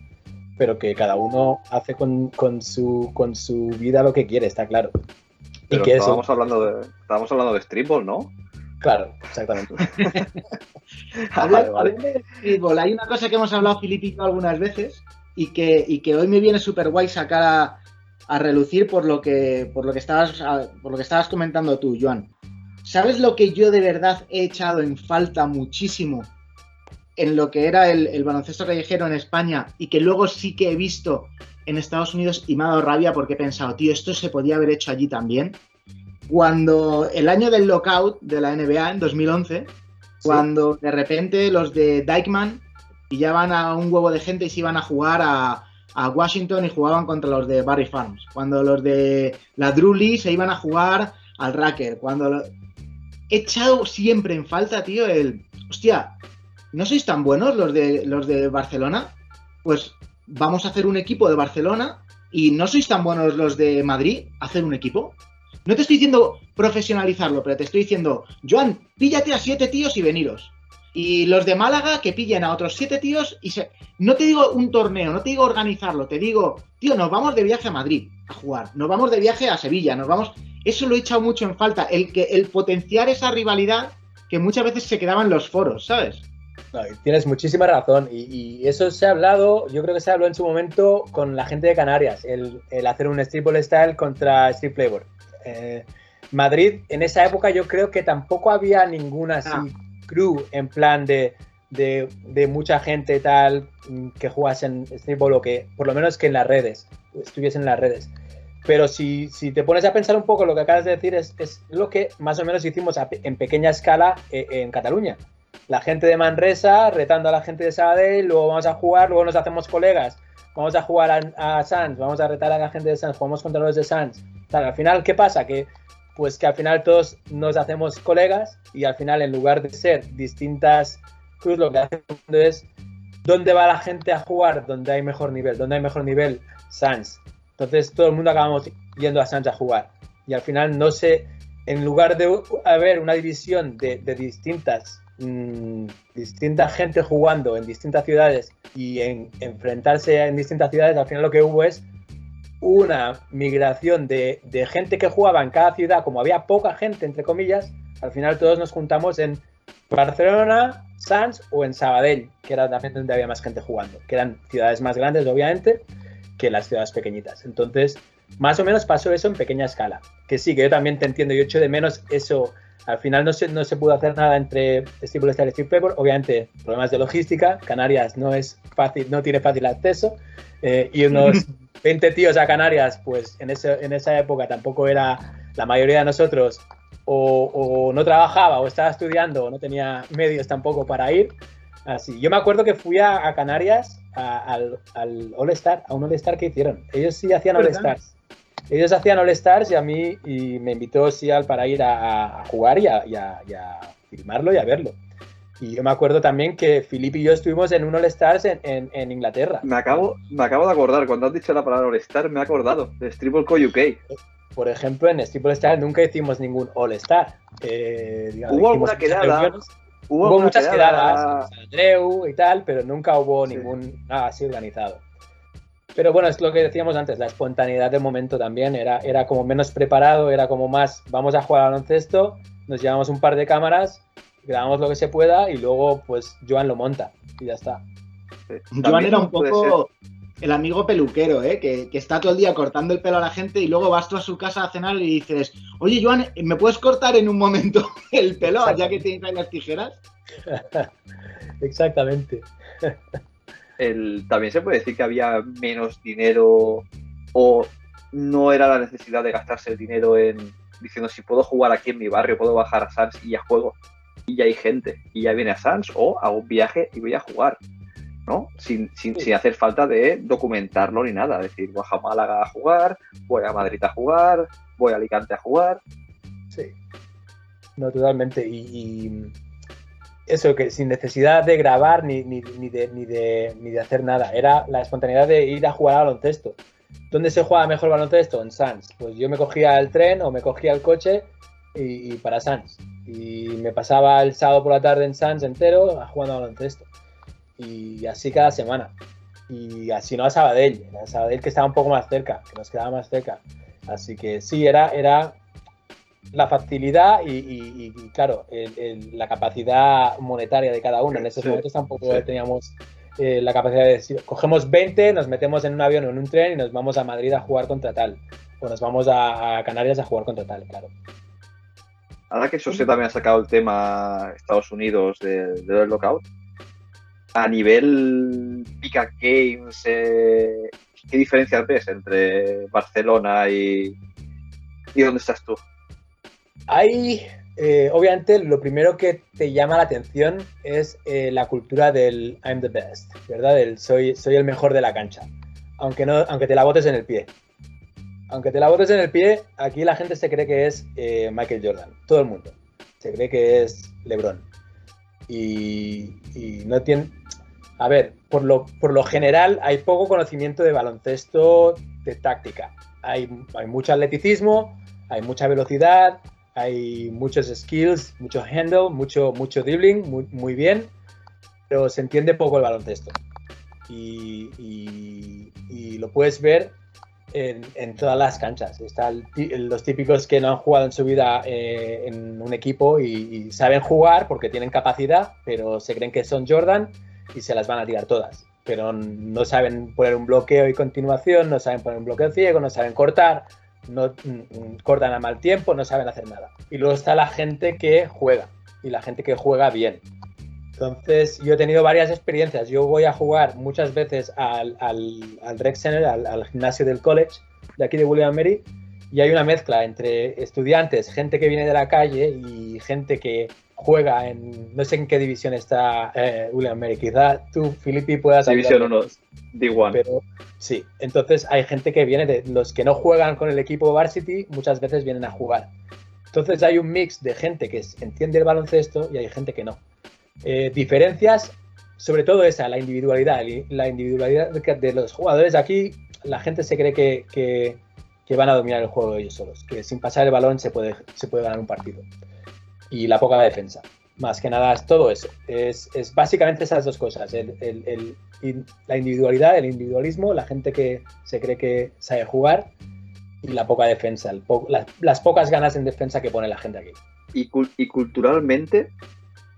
Pero que cada uno hace con, su, con su vida lo que quiere, está claro. y que estábamos, hablando de, estábamos hablando de streetball, ¿no? Claro, exactamente. Hablando de streetball, hay una cosa que hemos hablado Filipe y yo algunas veces, y que, que hoy me viene súper guay sacar a, relucir por lo, que, por, lo que estabas, por lo que estabas comentando tú, Joan. ¿Sabes lo que yo de verdad he echado en falta muchísimo en lo que era el, baloncesto callejero en España y que luego sí que he visto en Estados Unidos y me ha dado rabia porque he pensado, tío, esto se podía haber hecho allí también? Cuando el año del lockout de la NBA en 2011, cuando de repente los de Dykeman pillaban a un huevo de gente y se iban a jugar a, Washington y jugaban contra los de Barry Farms. Cuando los de la Drew se iban a jugar al Racker. Cuando he echado siempre en falta, tío, el hostia, ¿no sois tan buenos los de los de Barcelona? Pues vamos a hacer un equipo de Barcelona y no sois tan buenos los de Madrid, hacer un equipo. No te estoy diciendo profesionalizarlo, pero te estoy diciendo, Joan, píllate a siete tíos y veniros. Y los de Málaga que pillen a otros siete tíos y se... No te digo un torneo, no te digo organizarlo, te digo, tío, nos vamos de viaje a Madrid a jugar, nos vamos de viaje a Sevilla, nos vamos... Eso lo he echado mucho en falta, el, que, el potenciar esa rivalidad que muchas veces se quedaba en los foros, ¿sabes? Tienes muchísima razón y, eso se ha hablado, yo creo que se habló en su momento con la gente de Canarias, el, hacer un Street Style contra Street Flavor. Eh, Madrid, en esa época yo creo que tampoco había ninguna así ah crew en plan de, de, mucha gente tal mm, que jugase en streetball o que por lo menos que en las redes, estuviesen en las redes. Pero si, si, te pones a pensar un poco lo que acabas de decir es, es lo que más o menos hicimos en pequeña escala eh, en, Cataluña. La gente de Manresa retando a la gente de Sabadell, luego vamos a jugar, luego nos hacemos colegas, vamos a jugar a, a Sans, vamos a retar a la gente de Sans, jugamos contra los de Sans. al final, ¿qué pasa? Que pues que al final todos nos hacemos colegas y al final en lugar de ser distintas cruz lo que hacemos es dónde va la gente a jugar, donde hay mejor nivel, donde hay mejor nivel, Sans. Entonces todo el mundo acabamos yendo a Sans a jugar y al final no sé, en lugar de haber una división de, distintas mm, distinta gente jugando en distintas ciudades y en enfrentarse en distintas ciudades, al final lo que hubo es una migración de, gente que jugaba en cada ciudad, como había poca gente, entre comillas, al final todos nos juntamos en Barcelona, Sans o en Sabadell, que era la donde había más gente jugando, que eran ciudades más grandes, obviamente, que las ciudades pequeñitas. Entonces, más o menos pasó eso en pequeña escala. Que sí, que yo también te entiendo, yo echo de menos eso. Al final no se, no se pudo hacer nada entre Steve Star y Steve Pepper. Obviamente, problemas de logística. Canarias no es fácil, no tiene fácil acceso. Eh, y unos 20 tíos a Canarias, pues en, ese, en esa época tampoco era la mayoría de nosotros o, no trabajaba o estaba estudiando o no tenía medios tampoco para ir. Así, yo me acuerdo que fui a, Canarias al, al, All Star, a un All Star que hicieron. Ellos sí hacían All Stars. Ellos hacían All Stars y a mí y me invitó Sial para ir a, jugar y a, y a filmarlo y a verlo. Y yo me acuerdo también que Filipe y yo estuvimos en un All Stars en, en, Inglaterra. Me acabo, me acabo de acordar, cuando has dicho la palabra All Star, me he acordado de Stribble Co UK. Por ejemplo, en Stribble Star nunca hicimos ningún All Star. Eh, hubo alguna quedada. Hubo, muchas quedadas, Andreu y tal, pero nunca hubo ningún nada así organizado. Pero bueno, es lo que decíamos antes, la espontaneidad del momento también era, era como menos preparado, era como más, vamos a jugar al baloncesto, nos llevamos un par de cámaras grabamos lo que se pueda y luego pues Joan lo monta y ya está. Joan era un poco el amigo peluquero, ¿eh? Que, está todo el día cortando el pelo a la gente y luego vas tú a su casa a cenar y dices, oye Joan, ¿me puedes cortar en un momento el pelo ya que tienes ahí las tijeras? Exactamente. El, también se puede decir que había menos dinero o no era la necesidad de gastarse el dinero en diciendo si puedo jugar aquí en mi barrio, puedo bajar a Sans y ya juego y ya hay gente, y ya viene a Sans o hago un viaje y voy a jugar, ¿no? Sin, sin, hacer falta de documentarlo ni nada, es decir, voy a Málaga a jugar, voy a Madrid a jugar, voy a Alicante a jugar. Sí, no, totalmente. Y, eso, que sin necesidad de grabar ni, ni, ni, de, ni, de, ni de hacer nada. Era la espontaneidad de ir a jugar al baloncesto. ¿Dónde se juega mejor baloncesto? En Sans. Pues yo me cogía el tren o me cogía el coche y, para Sans. Y me pasaba el sábado por la tarde en Sans entero jugando al baloncesto. Y así cada semana. Y así no a Sabadell, a Sabadell que estaba un poco más cerca, que nos quedaba más cerca. Así que sí, era, era la facilidad y, y, y claro, el, el, la capacidad monetaria de cada uno. En esos sí, momentos tampoco sí. teníamos eh, la capacidad de decir, cogemos 20, nos metemos en un avión o en un tren y nos vamos a Madrid a jugar contra tal. O nos vamos a, a Canarias a jugar contra tal, claro. Ahora que José también ha sacado el tema Estados Unidos del de lockout, a nivel Pica Games, eh, ¿qué diferencias ves entre Barcelona y, y dónde estás tú? Hay, eh, obviamente, lo primero que te llama la atención es eh, la cultura del I'm the best, ¿verdad? El soy, soy el mejor de la cancha, aunque, aunque te la botes en el pie. Aunque te la botes en el pie, aquí la gente se cree que es eh, Michael Jordan, todo el mundo. Se cree que es LeBron. Y, y no tiene, a ver, por lo, por lo, general hay poco conocimiento de baloncesto de táctica. Hay, hay, mucho atleticismo, hay mucha velocidad, hay muchos skills, mucho handle, mucho, mucho dribbling, muy, muy bien, pero se entiende poco el baloncesto. Y, y, lo puedes ver en, en, todas las canchas. Están los típicos que no han jugado en su vida eh, en un equipo y, y saben jugar porque tienen capacidad, pero se creen que son Jordan y se las van a tirar todas. Pero no saben poner un bloqueo y continuación, no saben poner un bloqueo ciego, no saben cortar, no mm, cortan a mal tiempo, no saben hacer nada. Y luego está la gente que juega y la gente que juega bien. Entonces, yo he tenido varias experiencias. Yo voy a jugar muchas veces al, al, al Rec Center, al, al, gimnasio del college de aquí de William Mary, y hay una mezcla entre estudiantes, gente que viene de la calle y gente que juega en, no sé en qué división está eh, William Mary, quizá tú, Filippi, puedas... División 1, D1. Pero sí, entonces hay gente que viene de los que no juegan con el equipo varsity, muchas veces vienen a jugar. Entonces hay un mix de gente que entiende el baloncesto y hay gente que no. Eh, diferencias, sobre todo esa, la individualidad, la individualidad de los jugadores. Aquí la gente se cree que, que, que van a dominar el juego ellos solos, que sin pasar el balón se puede, se puede ganar un partido y la poca defensa. Más que nada es todo eso. Es, es básicamente esas dos cosas. El, el, el, la individualidad, el individualismo, la gente que se cree que sabe jugar y la poca defensa, po las, las, pocas ganas en defensa que pone la gente aquí. Y, y culturalmente,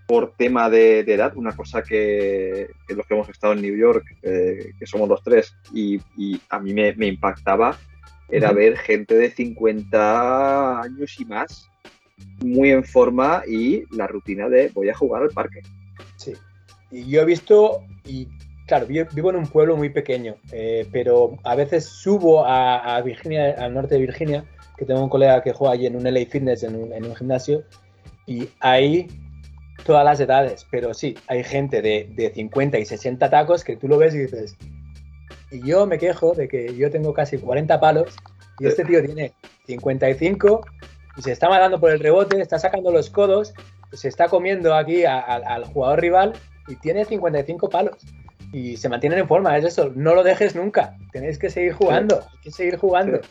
por tema de, de, edad, una cosa que, que, los que hemos estado en New York, eh, que somos los tres, y, y a mí me, me impactaba, era ver gente de 50 años y más muy en forma y la rutina de voy a jugar al parque. Sí, y yo he visto, y claro, vivo en un pueblo muy pequeño, eh, pero a veces subo a, a, Virginia, al norte de Virginia, que tengo un colega que juega allí en un LA Fitness, en un, en un gimnasio, y hay todas las edades, pero sí, hay gente de, de 50 y 60 tacos que tú lo ves y dices, y yo me quejo de que yo tengo casi 40 palos y este tío tiene 55 y se está matando por el rebote, está sacando los codos, se está comiendo aquí a, a, al jugador rival y tiene 55 palos. Y se mantienen en forma, es eso, no lo dejes nunca, tenéis que seguir jugando, sí. hay que seguir jugando. Sí.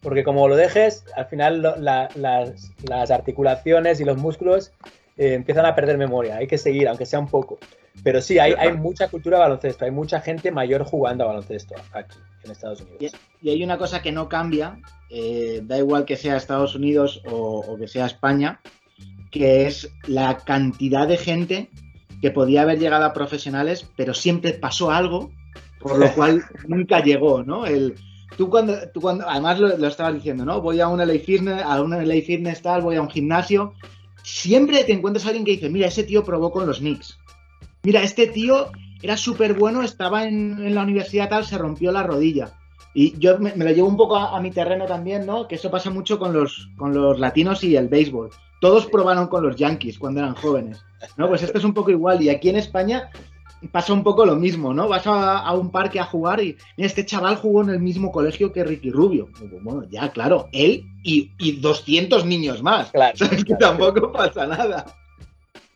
Porque como lo dejes, al final lo, la, las, las, articulaciones y los músculos eh, empiezan a perder memoria, hay que seguir, aunque sea un poco. Pero sí, hay, hay mucha cultura de baloncesto, hay mucha gente mayor jugando a baloncesto aquí en Estados Unidos. Y, hay una cosa que no cambia, eh, da igual que sea Estados Unidos o, o, que sea España, que es la cantidad de gente que podía haber llegado a profesionales, pero siempre pasó algo, por lo cual nunca llegó, ¿no? El, tú cuando, tú cuando además lo, lo, estabas diciendo, ¿no? Voy a un LA Fitness, a un LA Fitness tal, voy a un gimnasio, siempre te encuentras a alguien que dice, mira, ese tío probó con los Knicks. Mira, este tío era súper bueno, estaba en, en, la universidad tal, se rompió la rodilla. Y yo me, me lo llevo un poco a, a, mi terreno también, ¿no? Que eso pasa mucho con los, con los latinos y el béisbol. Todos probaron con los Yankees cuando eran jóvenes, ¿no? Pues esto es un poco igual. Y aquí en España pasa un poco lo mismo, ¿no? Vas a, a, un parque a jugar y mira, este chaval jugó en el mismo colegio que Ricky Rubio. Bueno, ya, claro, él y, y 200 niños más. Claro, o sea, que tampoco pasa nada.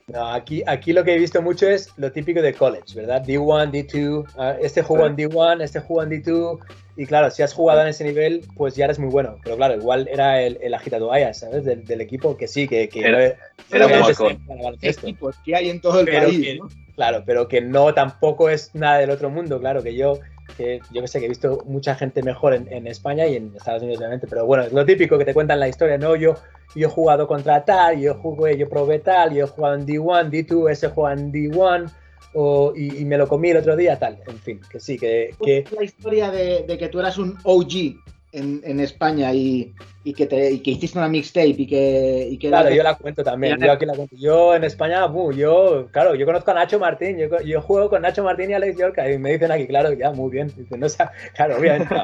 No, aquí, aquí lo que he visto mucho es lo típico de college, ¿verdad? D1, D2, ah, este jugó en D1, este jugó en D2, y claro, si has jugado en ese nivel, pues ya eres muy bueno. Pero claro, igual era el, el ayas, ¿sabes? Del, equipo que sí, que... que era, no equipos que hay en todo el país, Claro, pero que no tampoco es nada del otro mundo, claro, que yo que yo que sé que he visto mucha gente mejor en, España y en Estados Unidos obviamente, pero bueno, es lo típico que te cuentan la historia, ¿no? Yo, yo he jugado contra tal, yo jugué, yo probé tal, yo he jugado en D1, D2, ese juega en D1, o, y, me lo comí el otro día, tal, en fin, que sí, que... que... La historia de que tú eras un OG en, España y, que te, que hiciste una mixtape y que... Y que claro, yo la cuento también, yo aquí la cuento. Yo en España, yo, claro, yo conozco a Nacho Martín, yo, yo, juego con Nacho Martín y Alex Yorka y me dicen aquí, claro, ya, muy bien. Dicen, no, claro, obviamente,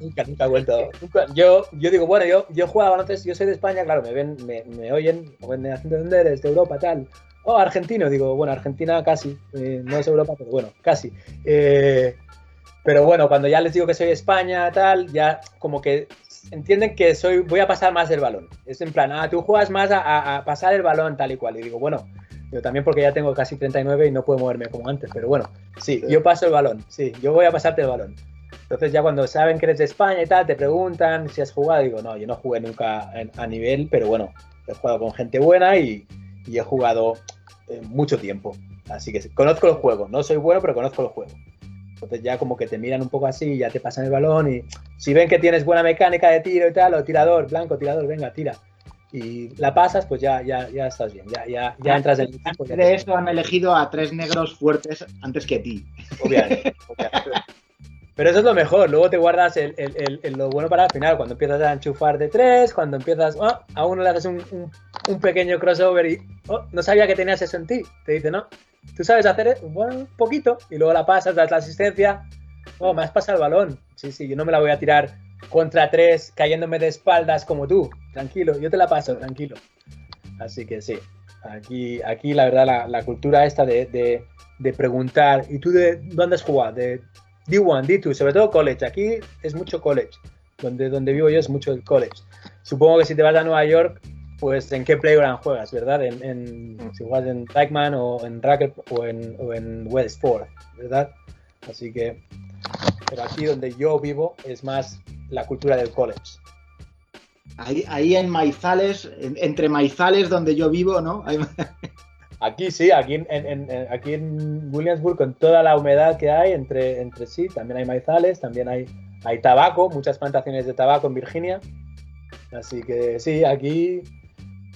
nunca, nunca he vuelto. yo, yo digo, bueno, yo, yo jugaba antes, yo soy de España, claro, me ven, me, me oyen, me ven entender, de Europa, tal. Oh, argentino, digo, bueno, Argentina casi, eh, no es Europa, pero bueno, casi. Eh, pero bueno, cuando ya les digo que soy España, tal, ya como que entienden que soy, voy a pasar más el balón. Es en plan, ah, tú juegas más a, pasar el balón, tal y cual. Y digo, bueno, yo también porque ya tengo casi 39 y no puedo moverme como antes, pero bueno, sí, yo paso el balón, sí, yo voy a pasarte el balón. Entonces ya cuando saben que eres de España y tal, te preguntan si has jugado, digo, no, yo no jugué nunca a nivel, pero bueno, he jugado con gente buena y, y he jugado eh, mucho tiempo. Así que conozco el juego, no soy bueno, pero conozco el juego. Entonces ya como que te miran un poco así, ya te pasan el balón y si ven que tienes buena mecánica de tiro y tal, o tirador, blanco, tirador, venga, tira. Y la pasas, pues ya, ya, ya estás bien, ya, ya, ya entras en el equipo. De eso han elegido a tres negros fuertes antes que ti. Obviamente, Pero eso es lo mejor, luego te guardas el, lo bueno para el final, cuando empiezas a enchufar de tres, cuando empiezas, oh, a uno le haces un, un, pequeño crossover y oh, no sabía que tenías eso en ti, te dice, no, tú sabes hacer un poquito y luego la pasas, das la asistencia. Oh, me has pasado el balón. Sí, sí, yo no me la voy a tirar contra tres cayéndome de espaldas como tú. Tranquilo, yo te la paso, tranquilo. Así que sí, aquí, aquí la verdad la, cultura esta de, de, preguntar, ¿y tú de dónde has jugado? De D1, D2, sobre todo college. Aquí es mucho college. Donde, donde vivo yo es mucho el college. Supongo que si te vas a Nueva York pues en qué playground juegas, ¿verdad? En, mm. si juegas en Dykeman o en Racket o en, o en ¿verdad? Así que, pero aquí donde yo vivo es más la cultura del college. Ahí, ahí en Maizales, entre Maizales donde yo vivo, ¿no? Aquí sí, aquí en, aquí en Williamsburg, con toda la humedad que hay entre, entre sí, también hay maizales, también hay, hay tabaco, muchas plantaciones de tabaco en Virginia. Así que sí, aquí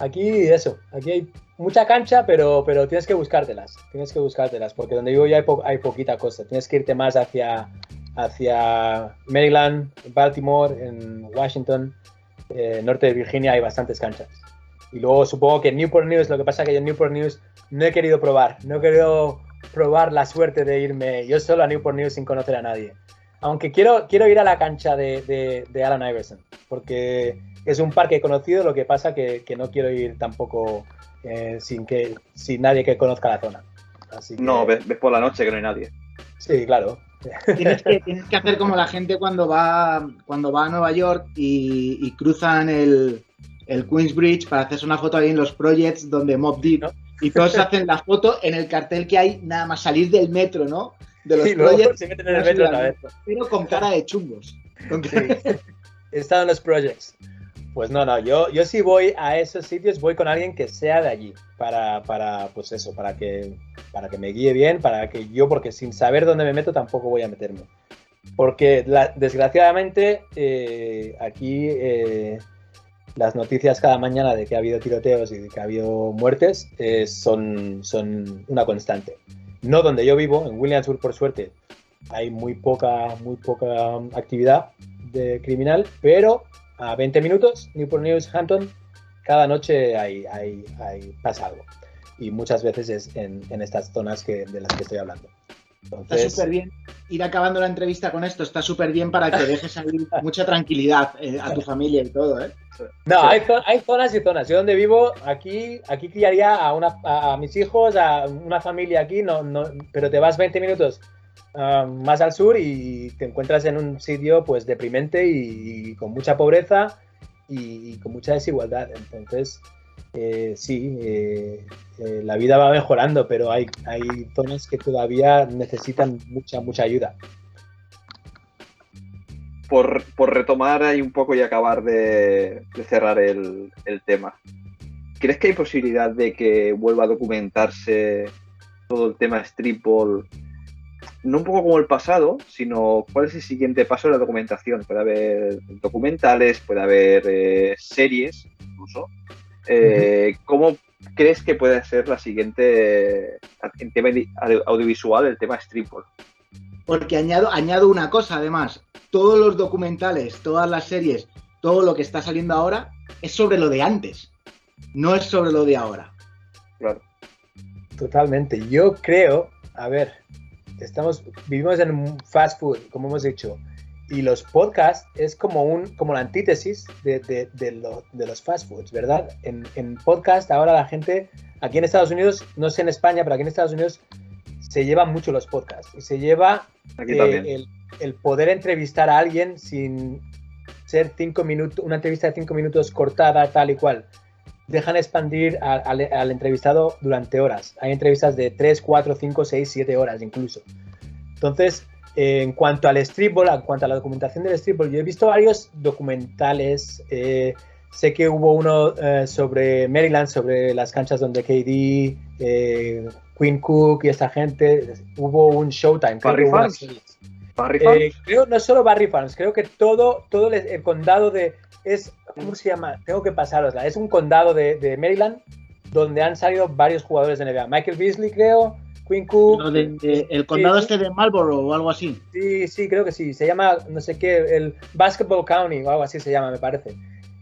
Aquí eso, aquí hay mucha cancha, pero, pero tienes que buscártelas, tienes que buscártelas, porque donde vivo ya hay, hay poquita cosa, tienes que irte más hacia, hacia Maryland, Baltimore, en Washington, eh, norte de Virginia hay bastantes canchas. Y luego supongo que en Newport News, lo que pasa es que yo en Newport News no he querido probar, no he querido probar la suerte de irme yo solo a Newport News sin conocer a nadie. Aunque quiero, quiero ir a la cancha de, de, de Alan Iverson, porque es un parque conocido, lo que pasa que, que no quiero ir tampoco eh, sin que sin nadie que conozca la zona. No, ves, por la noche que no hay nadie. Sí, claro. Tienes que, tienes que hacer como la gente cuando va, cuando va a Nueva York y, cruzan el, el Queensbridge para hacerse una foto ahí en los projects donde Mob Deep, y todos hacen la foto en el cartel que hay nada más salir del metro, ¿no? De los projects. Se meten en el metro Pero con cara de chungos. He estado en los projects. Pues no, no, yo, yo si voy a esos sitios, voy con alguien que sea de allí, para, para, pues eso, para que, para que me guíe bien, para que yo, porque sin saber dónde me meto tampoco voy a meterme. Porque desgraciadamente eh, aquí eh, las noticias cada mañana de que ha habido tiroteos y de que ha habido muertes eh, son, son una constante. No donde yo vivo, en Williamsburg por suerte, hay muy poca, muy poca actividad de criminal, pero a 20 minutos, Newport News, Hampton, cada noche hay, hay, hay, pasa algo. Y muchas veces es en, en estas zonas que, de las que estoy hablando. Está súper bien. Ir acabando la entrevista con esto está súper bien para que dejes salir mucha tranquilidad eh, a tu familia y todo, ¿eh? No, hay, hay, zonas y zonas. Yo donde vivo, aquí, aquí criaría a, una, a, mis hijos, a una familia aquí, no, no, pero te vas 20 minutos Ah, más al sur y te encuentras en un sitio pues deprimente y, con mucha pobreza y, con mucha desigualdad. Entonces, eh, sí, eh, eh, la vida va mejorando, pero hay, hay zonas que todavía necesitan mucha, mucha ayuda. Por, por retomar ahí un poco y acabar de, cerrar el, tema, ¿crees que hay posibilidad de que vuelva a documentarse todo el tema streetball no un poco como el pasado, sino cuál es el siguiente paso de la documentación. Puede haber documentales, puede haber eh, series, incluso. Eh, ¿Cómo crees que puede ser la siguiente, en tema audiovisual, el tema streetball? Porque añado, añado una cosa, además, todos los documentales, todas las series, todo lo que está saliendo ahora es sobre lo de antes, no es sobre lo de ahora. Claro. Totalmente. Yo creo, a ver, estamos, vivimos en un fast food, como hemos dicho, y los podcasts es como, un, como la antítesis de, de, de, lo, de los fast foods, ¿verdad? En, en, podcast ahora la gente, aquí en Estados Unidos, no sé en España, pero aquí en Estados Unidos se llevan mucho los podcasts y se lleva eh, el, el, poder entrevistar a alguien sin ser cinco minutos, una entrevista de cinco minutos cortada, tal y cual. Dejan expandir al, entrevistado durante horas. Hay entrevistas de 3, 4, 5, 6, 7 horas incluso. Entonces, eh, en cuanto al streetball, en cuanto a la documentación del streetball, yo he visto varios documentales. Eh, sé que hubo uno eh, sobre Maryland, sobre las canchas donde KD, eh, Queen Cook y esta gente. Hubo un Showtime. Barry Farms. Barry Farms. creo no solo Barry Farms, creo que todo, todo el, el, condado de es ¿cómo se llama? Tengo que pasarosla. Es un condado de, de Maryland donde han salido varios jugadores de NBA. Michael Beasley, creo. Queen Cook. No, de, de, el condado este de Marlboro o algo así. Sí, sí, creo que sí. Se llama, no sé qué, el Basketball County o algo así se llama, me parece.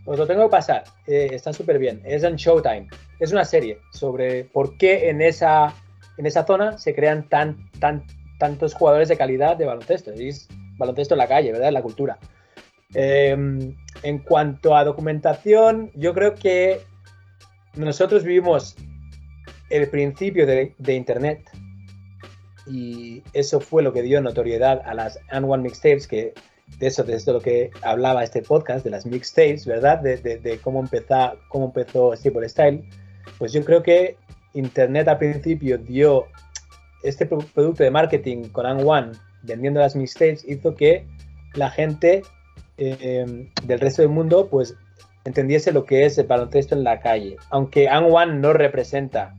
Os lo tengo que pasar. Eh, está súper bien. Es en Showtime. Es una serie sobre por qué en esa, en esa zona se crean tan, tan, tantos jugadores de calidad de baloncesto. Es baloncesto en la calle, ¿verdad? En la cultura. Eh, en cuanto a documentación, yo creo que nosotros vivimos el principio de, Internet y eso fue lo que dio notoriedad a las And Mixtapes, que de eso, de eso lo que hablaba este podcast, de las mixtapes, ¿verdad? De cómo, empezó, cómo empezó Stable Style. Pues yo creo que Internet al principio dio este producto de marketing con And One vendiendo las mixtapes, hizo que la gente eh, del resto del mundo pues entendiese lo que es el baloncesto en la calle. Aunque And One no representa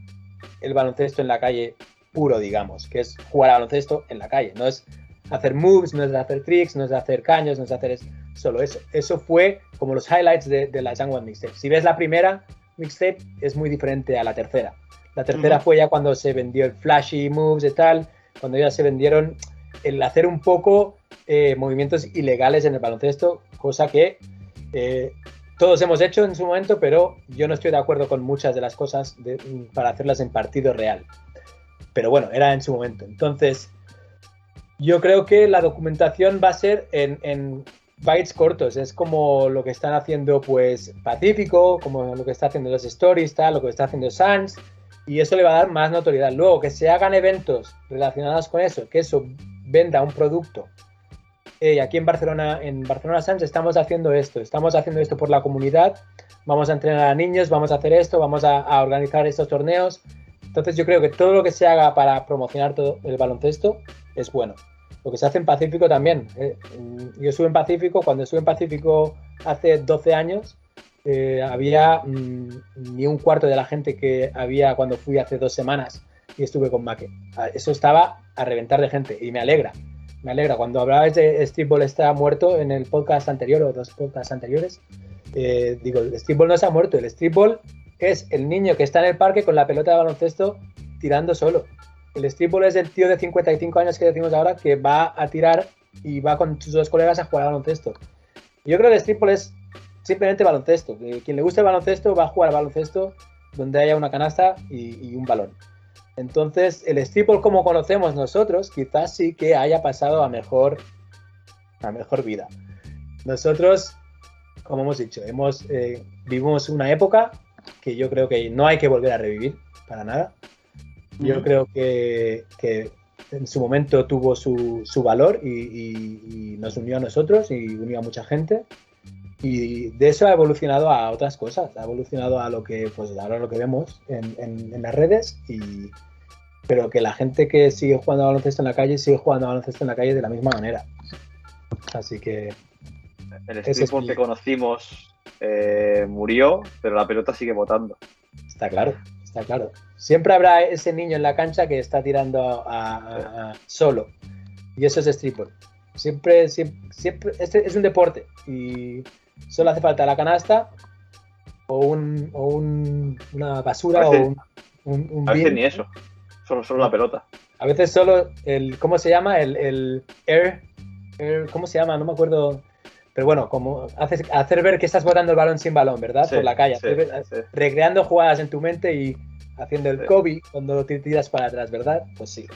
el baloncesto en la calle puro, digamos, que es jugar a baloncesto en la calle. No es hacer moves, no es hacer tricks, no es hacer caños, no es hacer es solo eso. Eso fue como los highlights de, de la One Mixtape. Si ves la primera mixtape, es muy diferente a la tercera. La tercera uh -huh. fue ya cuando se vendió el flashy moves y tal, cuando ya se vendieron el hacer un poco eh, movimientos ilegales en el baloncesto, cosa que eh, todos hemos hecho en su momento, pero yo no estoy de acuerdo con muchas de las cosas de, para hacerlas en partido real. Pero bueno, era en su momento. Entonces, yo creo que la documentación va a ser en, en bytes cortos. Es como lo que están haciendo pues Pacífico, como lo que está haciendo los Stories, tal, lo que está haciendo Sans. Y eso le va a dar más notoriedad. Luego, que se hagan eventos relacionados con eso, que eso venda un producto hey, aquí en Barcelona, en Barcelona Sans estamos haciendo esto, estamos haciendo esto por la comunidad, vamos a entrenar a niños, vamos a hacer esto, vamos a, a, organizar estos torneos. Entonces yo creo que todo lo que se haga para promocionar todo el baloncesto es bueno. Lo que se hace en Pacífico también. Eh, yo estuve en Pacífico, cuando estuve en Pacífico hace 12 años, eh, había mmm, ni un cuarto de la gente que había cuando fui hace dos semanas y estuve con Maque. Eso estaba a reventar de gente y me alegra me alegra. Cuando hablabais de Steve Ball está muerto en el podcast anterior o dos podcasts anteriores, eh, digo, el Ball no se ha muerto. El Steve Ball es el niño que está en el parque con la pelota de baloncesto tirando solo. El Steve Ball es el tío de 55 años que decimos ahora que va a tirar y va con sus dos colegas a jugar al baloncesto. Yo creo que el Steve Ball es simplemente baloncesto. Quien le guste el baloncesto va a jugar al baloncesto donde haya una canasta y, y un balón. Entonces, el streetball como conocemos nosotros, quizás sí que haya pasado a mejor, a mejor vida. Nosotros, como hemos dicho, hemos, eh, vivimos una época que yo creo que no hay que volver a revivir para nada. Yo mm. creo que, que, en su momento tuvo su, su valor y, y, y, nos unió a nosotros y unió a mucha gente. Y de eso ha evolucionado a otras cosas, ha evolucionado a lo que, pues ahora lo que vemos en, en, las redes, y, pero que la gente que sigue jugando a baloncesto en la calle sigue jugando a baloncesto en la calle de la misma manera. Así que... El streetball que conocimos eh, murió, pero la pelota sigue votando. Está claro, está claro. Siempre habrá ese niño en la cancha que está tirando a, solo. Y eso es streetball. Siempre, siempre, siempre este es un deporte y solo hace falta la canasta o, un, o un, una basura o un, un, A veces ni eso, solo, solo la pelota. A veces solo el, ¿cómo se llama? El, el air, ¿cómo se llama? No me acuerdo. Pero bueno, como haces, hacer ver que estás botando el balón sin balón, ¿verdad? Por la calle. recreando jugadas en tu mente y haciendo el Kobe cuando te tiras para atrás, ¿verdad? Pues sí.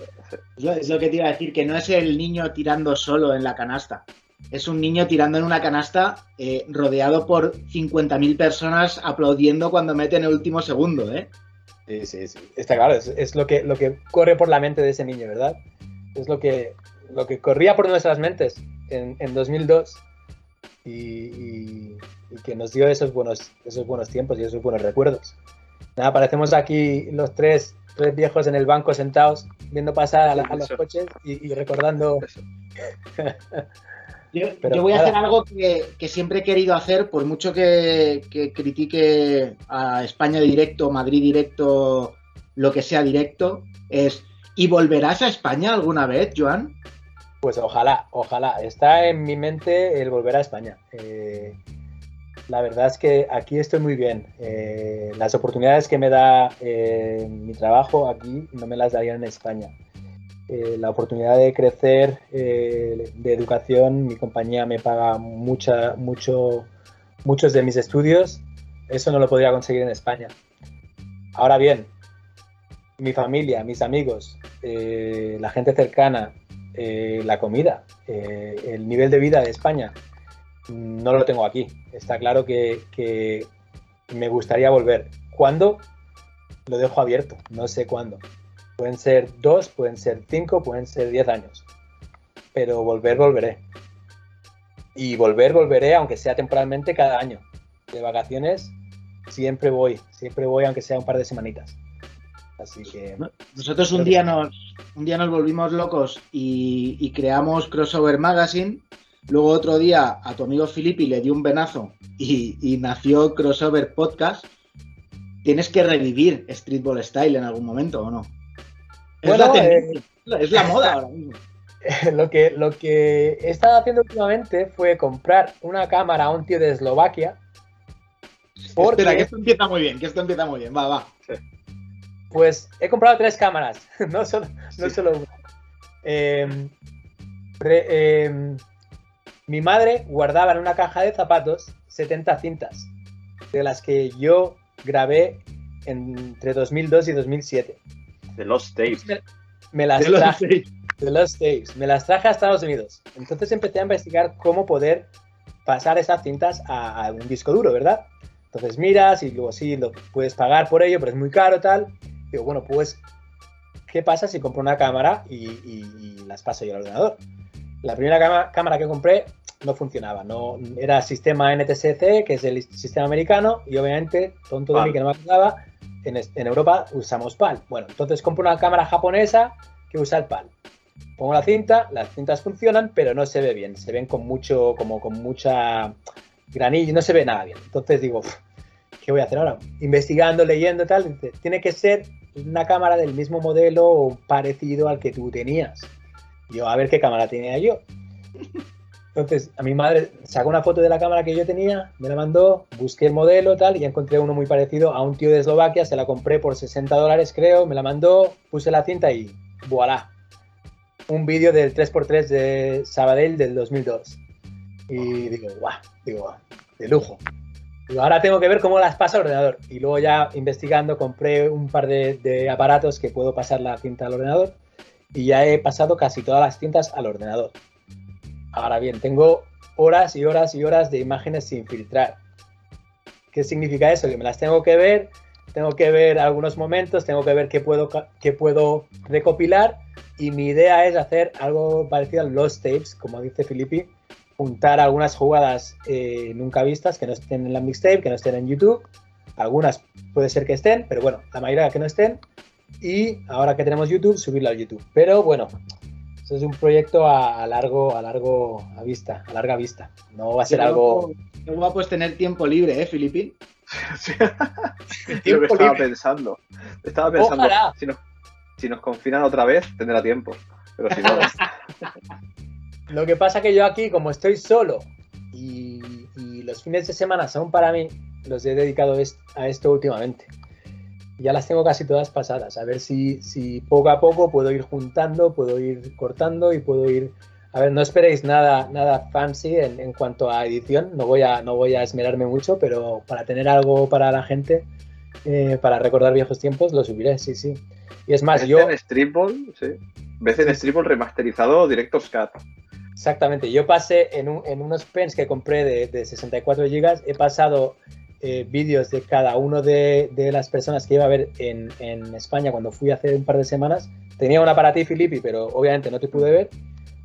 Es lo, que te iba a decir, que no es el niño tirando solo en la canasta. Es un niño tirando en una canasta eh, rodeado por 50.000 personas aplaudiendo cuando mete en el último segundo, ¿eh? Sí, sí, sí. Está claro, es, lo, que, lo que corre por la mente de ese niño, ¿verdad? Es lo que, lo que corría por nuestras mentes en, en 2002 y, y, que nos dio esos buenos, esos buenos tiempos y esos buenos recuerdos. Nada, parecemos aquí los tres, tres viejos en el banco sentados, viendo pasar a, los coches y, recordando. yo, voy a hacer algo que, siempre he querido hacer, por mucho que, critique a España directo, Madrid directo, lo que sea directo, es. ¿Y volverás a España alguna vez, Joan? Pues ojalá, ojalá. Está en mi mente el volver a España. Eh, la verdad es que aquí estoy muy bien. Eh, las oportunidades que me da eh, mi trabajo aquí no me las darían en España. Eh, la oportunidad de crecer, de educación, mi compañía me paga mucha, mucho, muchos de mis estudios, eso no lo podría conseguir en España. Ahora bien, mi familia, mis amigos, la gente cercana, la comida, el nivel de vida de España, no lo tengo aquí. Está claro que, me gustaría volver. ¿Cuándo? Lo dejo abierto, no sé cuándo. Pueden ser dos, pueden ser cinco, pueden ser diez años. Pero volver, volveré. Y volver, volveré, aunque sea temporalmente, cada año. De vacaciones, siempre voy, siempre voy, aunque sea un par de semanitas. Así que. Nosotros un día nos, un día nos volvimos locos y, y creamos Crossover Magazine Luego otro día a tu amigo Filippi le dio un venazo y, nació Crossover Podcast. Tienes que revivir Streetball Style en algún momento o no. Es, la, eh, es la moda ahora mismo. Lo que, lo que he estado haciendo últimamente fue comprar una cámara a un tío de Eslovaquia. Espera, que esto empieza muy bien, que esto empieza muy bien, va, va. Pues he comprado tres cámaras, no solo, no solo una. Eh, eh, mi madre guardaba en una caja de zapatos 70 cintas, de las que yo grabé entre 2002 y 2007. De los tapes. Me, las traje, de los tapes. Me las traje a Estados Unidos. Entonces empecé a investigar cómo poder pasar esas cintas a, un disco duro, ¿verdad? Entonces miras y luego sí, lo puedes pagar por ello, pero es muy caro, tal. Digo, bueno, pues, ¿qué pasa si compro una cámara y, y las paso yo al ordenador? La primera cámara que compré no funcionaba, no era sistema NTSC, que es el sistema americano, y obviamente, tonto de mí que no me acordaba, en, Europa usamos PAL. Bueno, entonces compro una cámara japonesa que usa el PAL. Pongo la cinta, las cintas funcionan, pero no se ve bien, se ven con mucho, como con mucha granilla, no se ve nada bien. Entonces digo, ¿qué voy a hacer ahora? Investigando, leyendo y tal, tiene que ser una cámara del mismo modelo o parecido al que tú tenías. Yo, a ver qué cámara tenía yo. Entonces, a mi madre sacó una foto de la cámara que yo tenía, me la mandó, busqué el modelo tal y encontré uno muy parecido a un tío de Eslovaquia, se la compré por 60 dólares creo, me la mandó, puse la cinta y voilà. Un vídeo del 3x3 de Sabadell del 2002. Y digo, guau, digo, de lujo. Digo, ahora tengo que ver cómo las pasa al ordenador. Y luego ya investigando compré un par de, de aparatos que puedo pasar la cinta al ordenador y ya he pasado casi todas las cintas al ordenador. Ahora bien, tengo horas y horas y horas de imágenes sin filtrar. ¿Qué significa eso? Que me las tengo que ver, tengo que ver algunos momentos, tengo que ver qué puedo, qué puedo recopilar y mi idea es hacer algo parecido a los tapes, como dice Filippi, juntar algunas jugadas eh, nunca vistas que no estén en la mixtape, que no estén en YouTube. Algunas puede ser que estén, pero bueno, la mayoría que no estén. Y ahora que tenemos YouTube, subirlo a YouTube. Pero bueno, eso es un proyecto a, largo, a largo a vista, a larga vista. No va a ser algo. No va a pues tener tiempo libre, ¿eh, Filipín? Yo estaba pensando. Estaba pensando, si nos, si nos confinan otra vez, tendrá tiempo. Pero si no. Lo que pasa que yo aquí, como estoy solo y, los fines de semana son para mí, los he dedicado a esto últimamente. Ya las tengo casi todas pasadas. A ver si, si poco a poco puedo ir juntando, puedo ir cortando y puedo ir a ver, no esperéis nada, nada fancy en, cuanto a edición, no voy a, no voy a esmerarme mucho, pero para tener algo para la gente, eh, para recordar viejos tiempos, lo subiré, sí, sí. Y es más, yo... En Stripball, sí. Ves en Stripball remasterizado Director's Cut. Exactamente, yo pasé en, unos pens que compré de, 64 GB, he pasado eh, vídeos de cada uno de, las personas que iba a ver en, en, España cuando fui hace un par de semanas. Tenía una para ti, Filippi, pero obviamente no te pude ver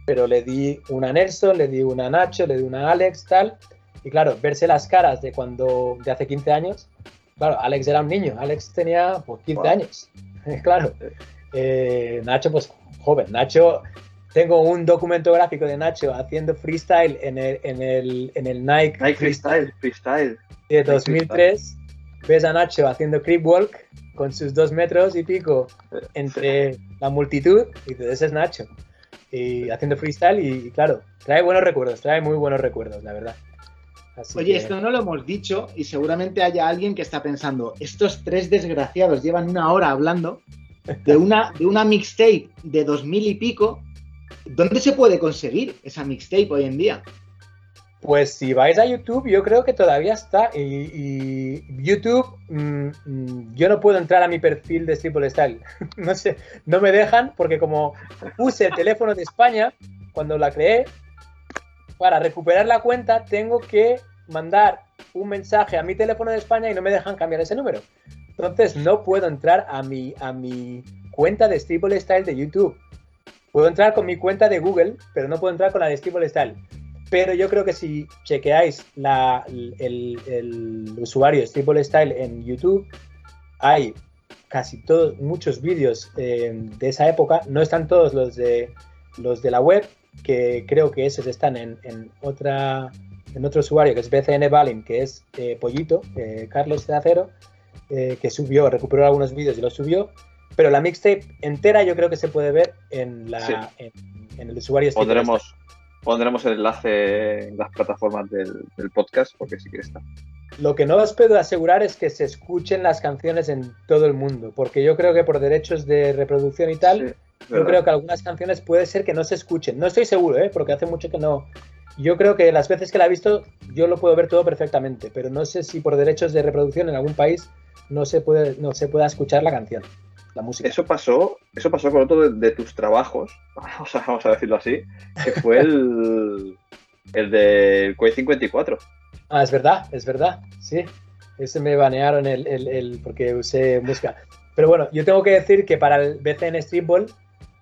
pero le di una a Nelson, le di una a Nacho, le di una a Alex, tal. Y claro, verse las caras de cuando, de hace 15 años, claro, Alex era un niño, Alex tenía pues 15 años, claro. Eh, Nacho, pues joven, Nacho, tengo un documento gráfico de Nacho haciendo freestyle en el, en el, en el Nike, Nike Freestyle, freestyle. De 2003, ves a Nacho haciendo creep walk con sus dos metros y pico entre la multitud y dices, ese es Nacho y haciendo freestyle y, claro, trae buenos recuerdos, trae muy buenos recuerdos, la verdad. Oye, esto no lo hemos dicho y seguramente haya alguien que está pensando, estos tres desgraciados llevan una hora hablando de una, de una mixtape de dos mil y pico. ¿Dónde se puede conseguir esa mixtape hoy en día? Pues si vais a YouTube, yo creo que todavía está. Y, YouTube, mm, mm, yo no puedo entrar a mi perfil de Triple Style. no sé, no me dejan porque como puse el teléfono de España cuando la creé, para recuperar la cuenta tengo que mandar un mensaje a mi teléfono de España y no me dejan cambiar ese número. Entonces no puedo entrar a mi, a mi cuenta de Triple Style de YouTube. Puedo entrar con mi cuenta de Google, pero no puedo entrar con la de Triple Style. Pero yo creo que si chequeáis el, usuario Triple Style en YouTube, hay casi todos, muchos vídeos eh, de esa época. No están todos los de, los de la web, que creo que esos están en, otra, en otro usuario que es BCN Balin, que es eh, Pollito, eh, Carlos de Acero, que subió, recuperó algunos vídeos y los subió. Pero la mixtape entera yo creo que se puede ver en, la, en, el usuario. Pondremos, Pondremos el enlace en las plataformas del, podcast porque sí que está. Lo que no os puedo asegurar es que se escuchen las canciones en todo el mundo, porque yo creo que por derechos de reproducción y tal, yo creo que algunas canciones puede ser que no se escuchen. No estoy seguro, ¿eh? porque hace mucho que no. Yo creo que las veces que la he visto, yo lo puedo ver todo perfectamente, pero no sé si por derechos de reproducción en algún país no se puede, no se pueda escuchar la canción la música. Eso pasó, eso pasó con otro de, tus trabajos, vamos a, decirlo así, que fue el, el de Quake 54. Ah, es verdad, es verdad, sí. Ese me banearon el, el, porque usé música. Pero bueno, yo tengo que decir que para el BCN Streetball,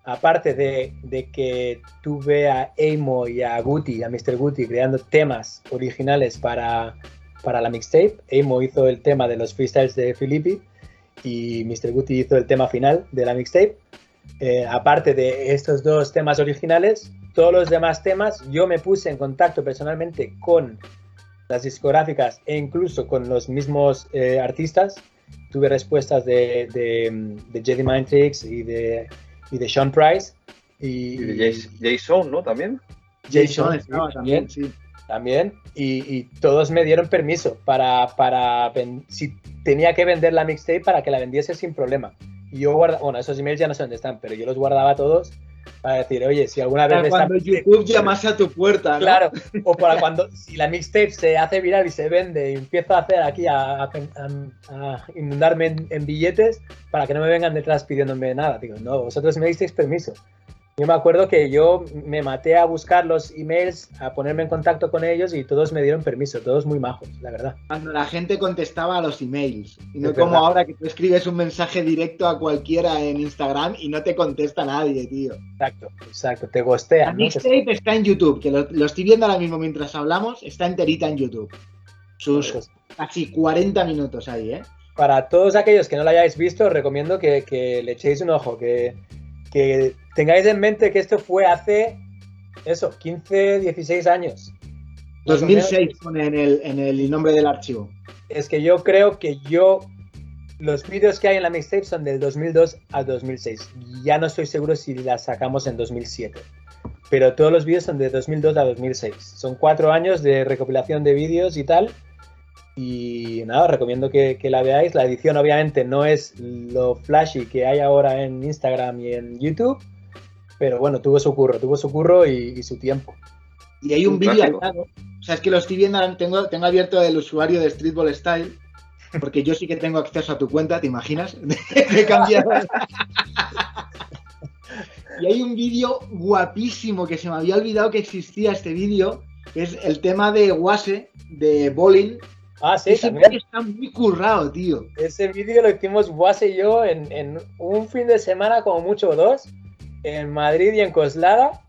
aparte de, de, que tuve a Amo y a Guti, a Mr. Guti, creando temas originales para, para la mixtape, Amo hizo el tema de los freestyles de Filippi y Mr. Guti hizo el tema final de la mixtape. Eh, aparte de estos dos temas originales, todos los demás temas yo me puse en contacto personalmente con las discográficas e incluso con los mismos eh, artistas. Tuve respuestas de, de, de Jedi Mind Tricks y de, y de Sean Price. Y, de Jason, ¿no? También. Jason, estaba también, sí. También. Y, y, todos me dieron permiso para, para si tenía que vender la mixtape para que la vendiese sin problema. Y yo guardaba, bueno, esos emails ya no sé dónde están, pero yo los guardaba todos para decir, oye, si alguna vez... Para cuando YouTube llamase a tu puerta, Claro, o para cuando, si la mixtape se hace viral y se vende y empiezo a hacer aquí, a, inundarme en, billetes, para que no me vengan detrás pidiéndome nada. Digo, no, vosotros me disteis permiso. Yo me acuerdo que yo me maté a buscar los emails, a ponerme en contacto con ellos y todos me dieron permiso, todos muy majos, la verdad. Cuando la gente contestaba a los emails. Y no como ahora que tú escribes un mensaje directo a cualquiera en Instagram y no te contesta nadie, tío. Exacto, exacto, te gostean. La mixtape está en YouTube, que lo, estoy viendo ahora mismo mientras hablamos, está enterita en YouTube. Sus pues casi 40 minutos ahí, ¿eh? Para todos aquellos que no lo hayáis visto, os recomiendo que, que le echéis un ojo, que que tengáis en mente que esto fue hace, eso, 15, 16 años. 2006 pone en el, en el nombre del archivo. Es que yo creo que yo, los vídeos que hay en la mixtape son del 2002 al 2006. Ya no estoy seguro si las sacamos en 2007. Pero todos los vídeos son de 2002 a 2006. Son cuatro años de recopilación de vídeos y tal. Y nada, recomiendo que, la veáis. La edición obviamente no es lo flashy que hay ahora en Instagram y en YouTube, pero bueno, tuvo su curro, tuvo su curro y, su tiempo. Y hay un, vídeo al lado. O sea, es que lo estoy viendo, tengo, tengo abierto el usuario de Streetball Style, porque yo sí que tengo acceso a tu cuenta, ¿te imaginas? He cambiado. y hay un vídeo guapísimo que se me había olvidado que existía este vídeo, que es el tema de Wase, de Bowling, Ah, sí, Ese también. está muy currado, tío. Ese vídeo lo hicimos Guase y yo en, un fin de semana, como mucho dos, en Madrid y en Coslada.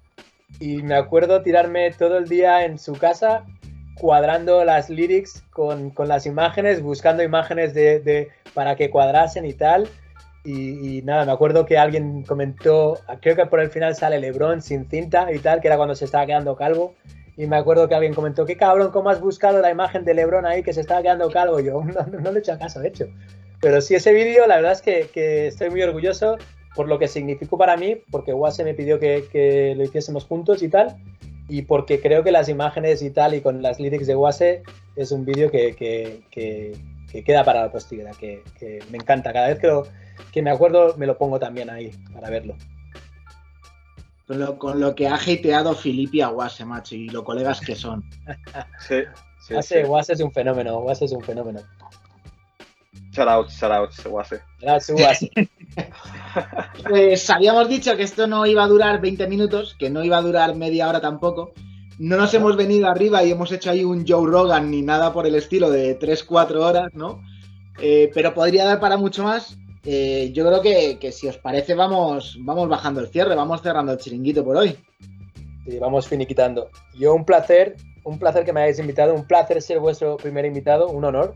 Y me acuerdo tirarme todo el día en su casa cuadrando las lyrics con, las imágenes, buscando imágenes de, para que cuadrasen y tal. Y, y, nada, me acuerdo que alguien comentó, creo que por el final sale Lebron sin cinta y tal, que era cuando se estaba quedando calvo. Y me acuerdo que alguien comentó, qué cabrón, ¿cómo has buscado la imagen de Lebron ahí que se estaba quedando calvo? Yo no, le he hecho caso, de hecho. Pero sí, ese vídeo, la verdad es que, estoy muy orgulloso por lo que significó para mí, porque Wase me pidió que, lo hiciésemos juntos y tal, y porque creo que las imágenes y tal, y con las lyrics de Wase, es un vídeo que, queda para la posteridad, que, me encanta. Cada vez que, que me acuerdo, me lo pongo también ahí para verlo. Con lo, que ha hateado Filippi a Wase, macho, y los colegas que son. sí, sí, Wase, es un fenómeno, Wase es un fenómeno. Shout out, shout out, Wase. pues habíamos dicho que esto no iba a durar 20 minutos, que no iba a durar media hora tampoco. No nos hemos venido arriba y hemos hecho ahí un Joe Rogan ni nada por el estilo de 3-4 horas, ¿no? Eh, pero podría dar para mucho más. Eh, yo creo que, si os parece vamos, vamos bajando el cierre, vamos cerrando el chiringuito por hoy. Sí, vamos finiquitando. Yo un placer, un placer que me hayáis invitado, un placer ser vuestro primer invitado, un honor.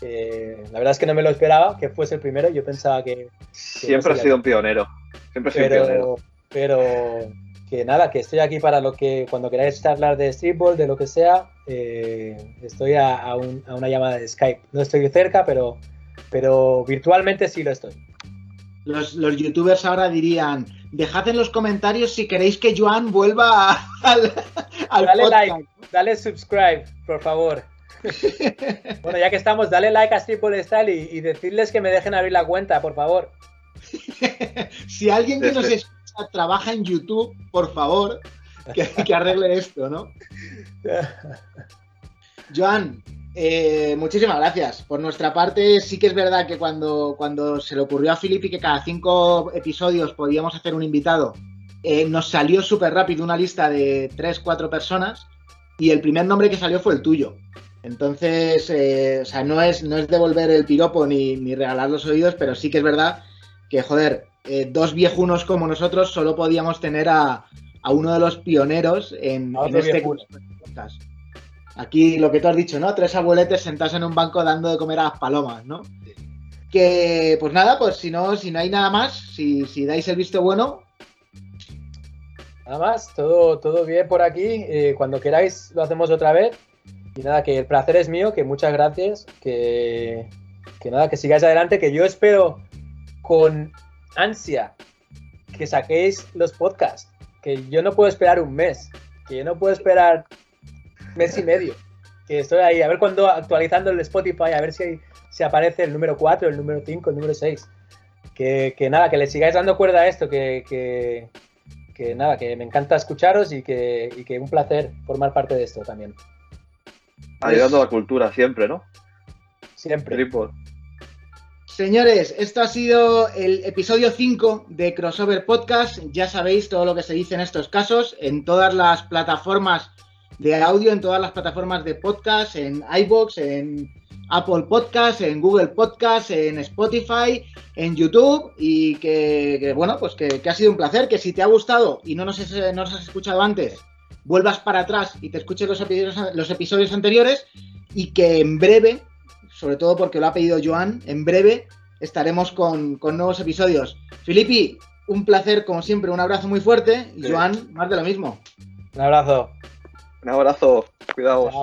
La verdad es que no me lo esperaba que fuese el primero, yo pensaba que... Siempre ha sido un pionero, siempre ha sido pero, un pionero. Pero que nada, que estoy aquí para lo que, cuando queráis hablar de streetball, de lo que sea, eh, estoy a, a una llamada de Skype. No estoy cerca, pero pero virtualmente sí lo estoy. Los, youtubers ahora dirían, dejad en los comentarios si queréis que Joan vuelva al, dale like, dale subscribe, por favor. bueno, ya que estamos, dale like a Triple Style y, decirles que me dejen abrir la cuenta, por favor. si alguien que nos escucha trabaja en YouTube, por favor, que, que arregle esto, ¿no? Joan, eh, muchísimas gracias. Por nuestra parte, sí que es verdad que cuando, cuando se le ocurrió a Filippi que cada cinco episodios podíamos hacer un invitado, eh, nos salió súper rápido una lista de tres, cuatro personas y el primer nombre que salió fue el tuyo. Entonces, eh, o sea, no es, no es devolver el piropo ni, regalar los oídos, pero sí que es verdad que, joder, dos viejunos como nosotros solo podíamos tener a, uno de los pioneros en, en este podcast. Aquí lo que tú has dicho, ¿no? Tres abueletes sentados en un banco dando de comer a las palomas, ¿no? Que, pues nada, pues si no, si no hay nada más, si, si dais el visto bueno. Nada más, todo, todo bien por aquí. Eh, cuando queráis lo hacemos otra vez. Y nada, que el placer es mío, que muchas gracias, que, que nada, que sigáis adelante, que yo espero con ansia que saquéis los podcasts, que yo no puedo esperar un mes, que yo no puedo esperar mes y medio. Que estoy ahí, a ver cuando actualizando el Spotify, a ver si, si aparece el número 4, el número 5, el número 6. Que, nada, que le sigáis dando cuerda a esto, que, que, nada, que me encanta escucharos y que, y que un placer formar parte de esto también. Ayudando a la cultura siempre, ¿no? Siempre. Señores, esto ha sido el episodio 5 de Crossover Podcast. Ya sabéis todo lo que se dice en estos casos, en todas las plataformas de audio, en todas las plataformas de podcast, en iBox, en Apple Podcast, en Google Podcast, en Spotify, en YouTube y que, bueno, pues que, ha sido un placer, que si te ha gustado y no nos, no nos has escuchado antes, vuelvas para atrás y te escuches los episodios, los episodios anteriores y que en breve, sobre todo porque lo ha pedido Joan, en breve estaremos con, nuevos episodios. Filippi, un placer como siempre, un abrazo muy fuerte y Joan, más de lo mismo. Un abrazo. Un abrazo, cuidados.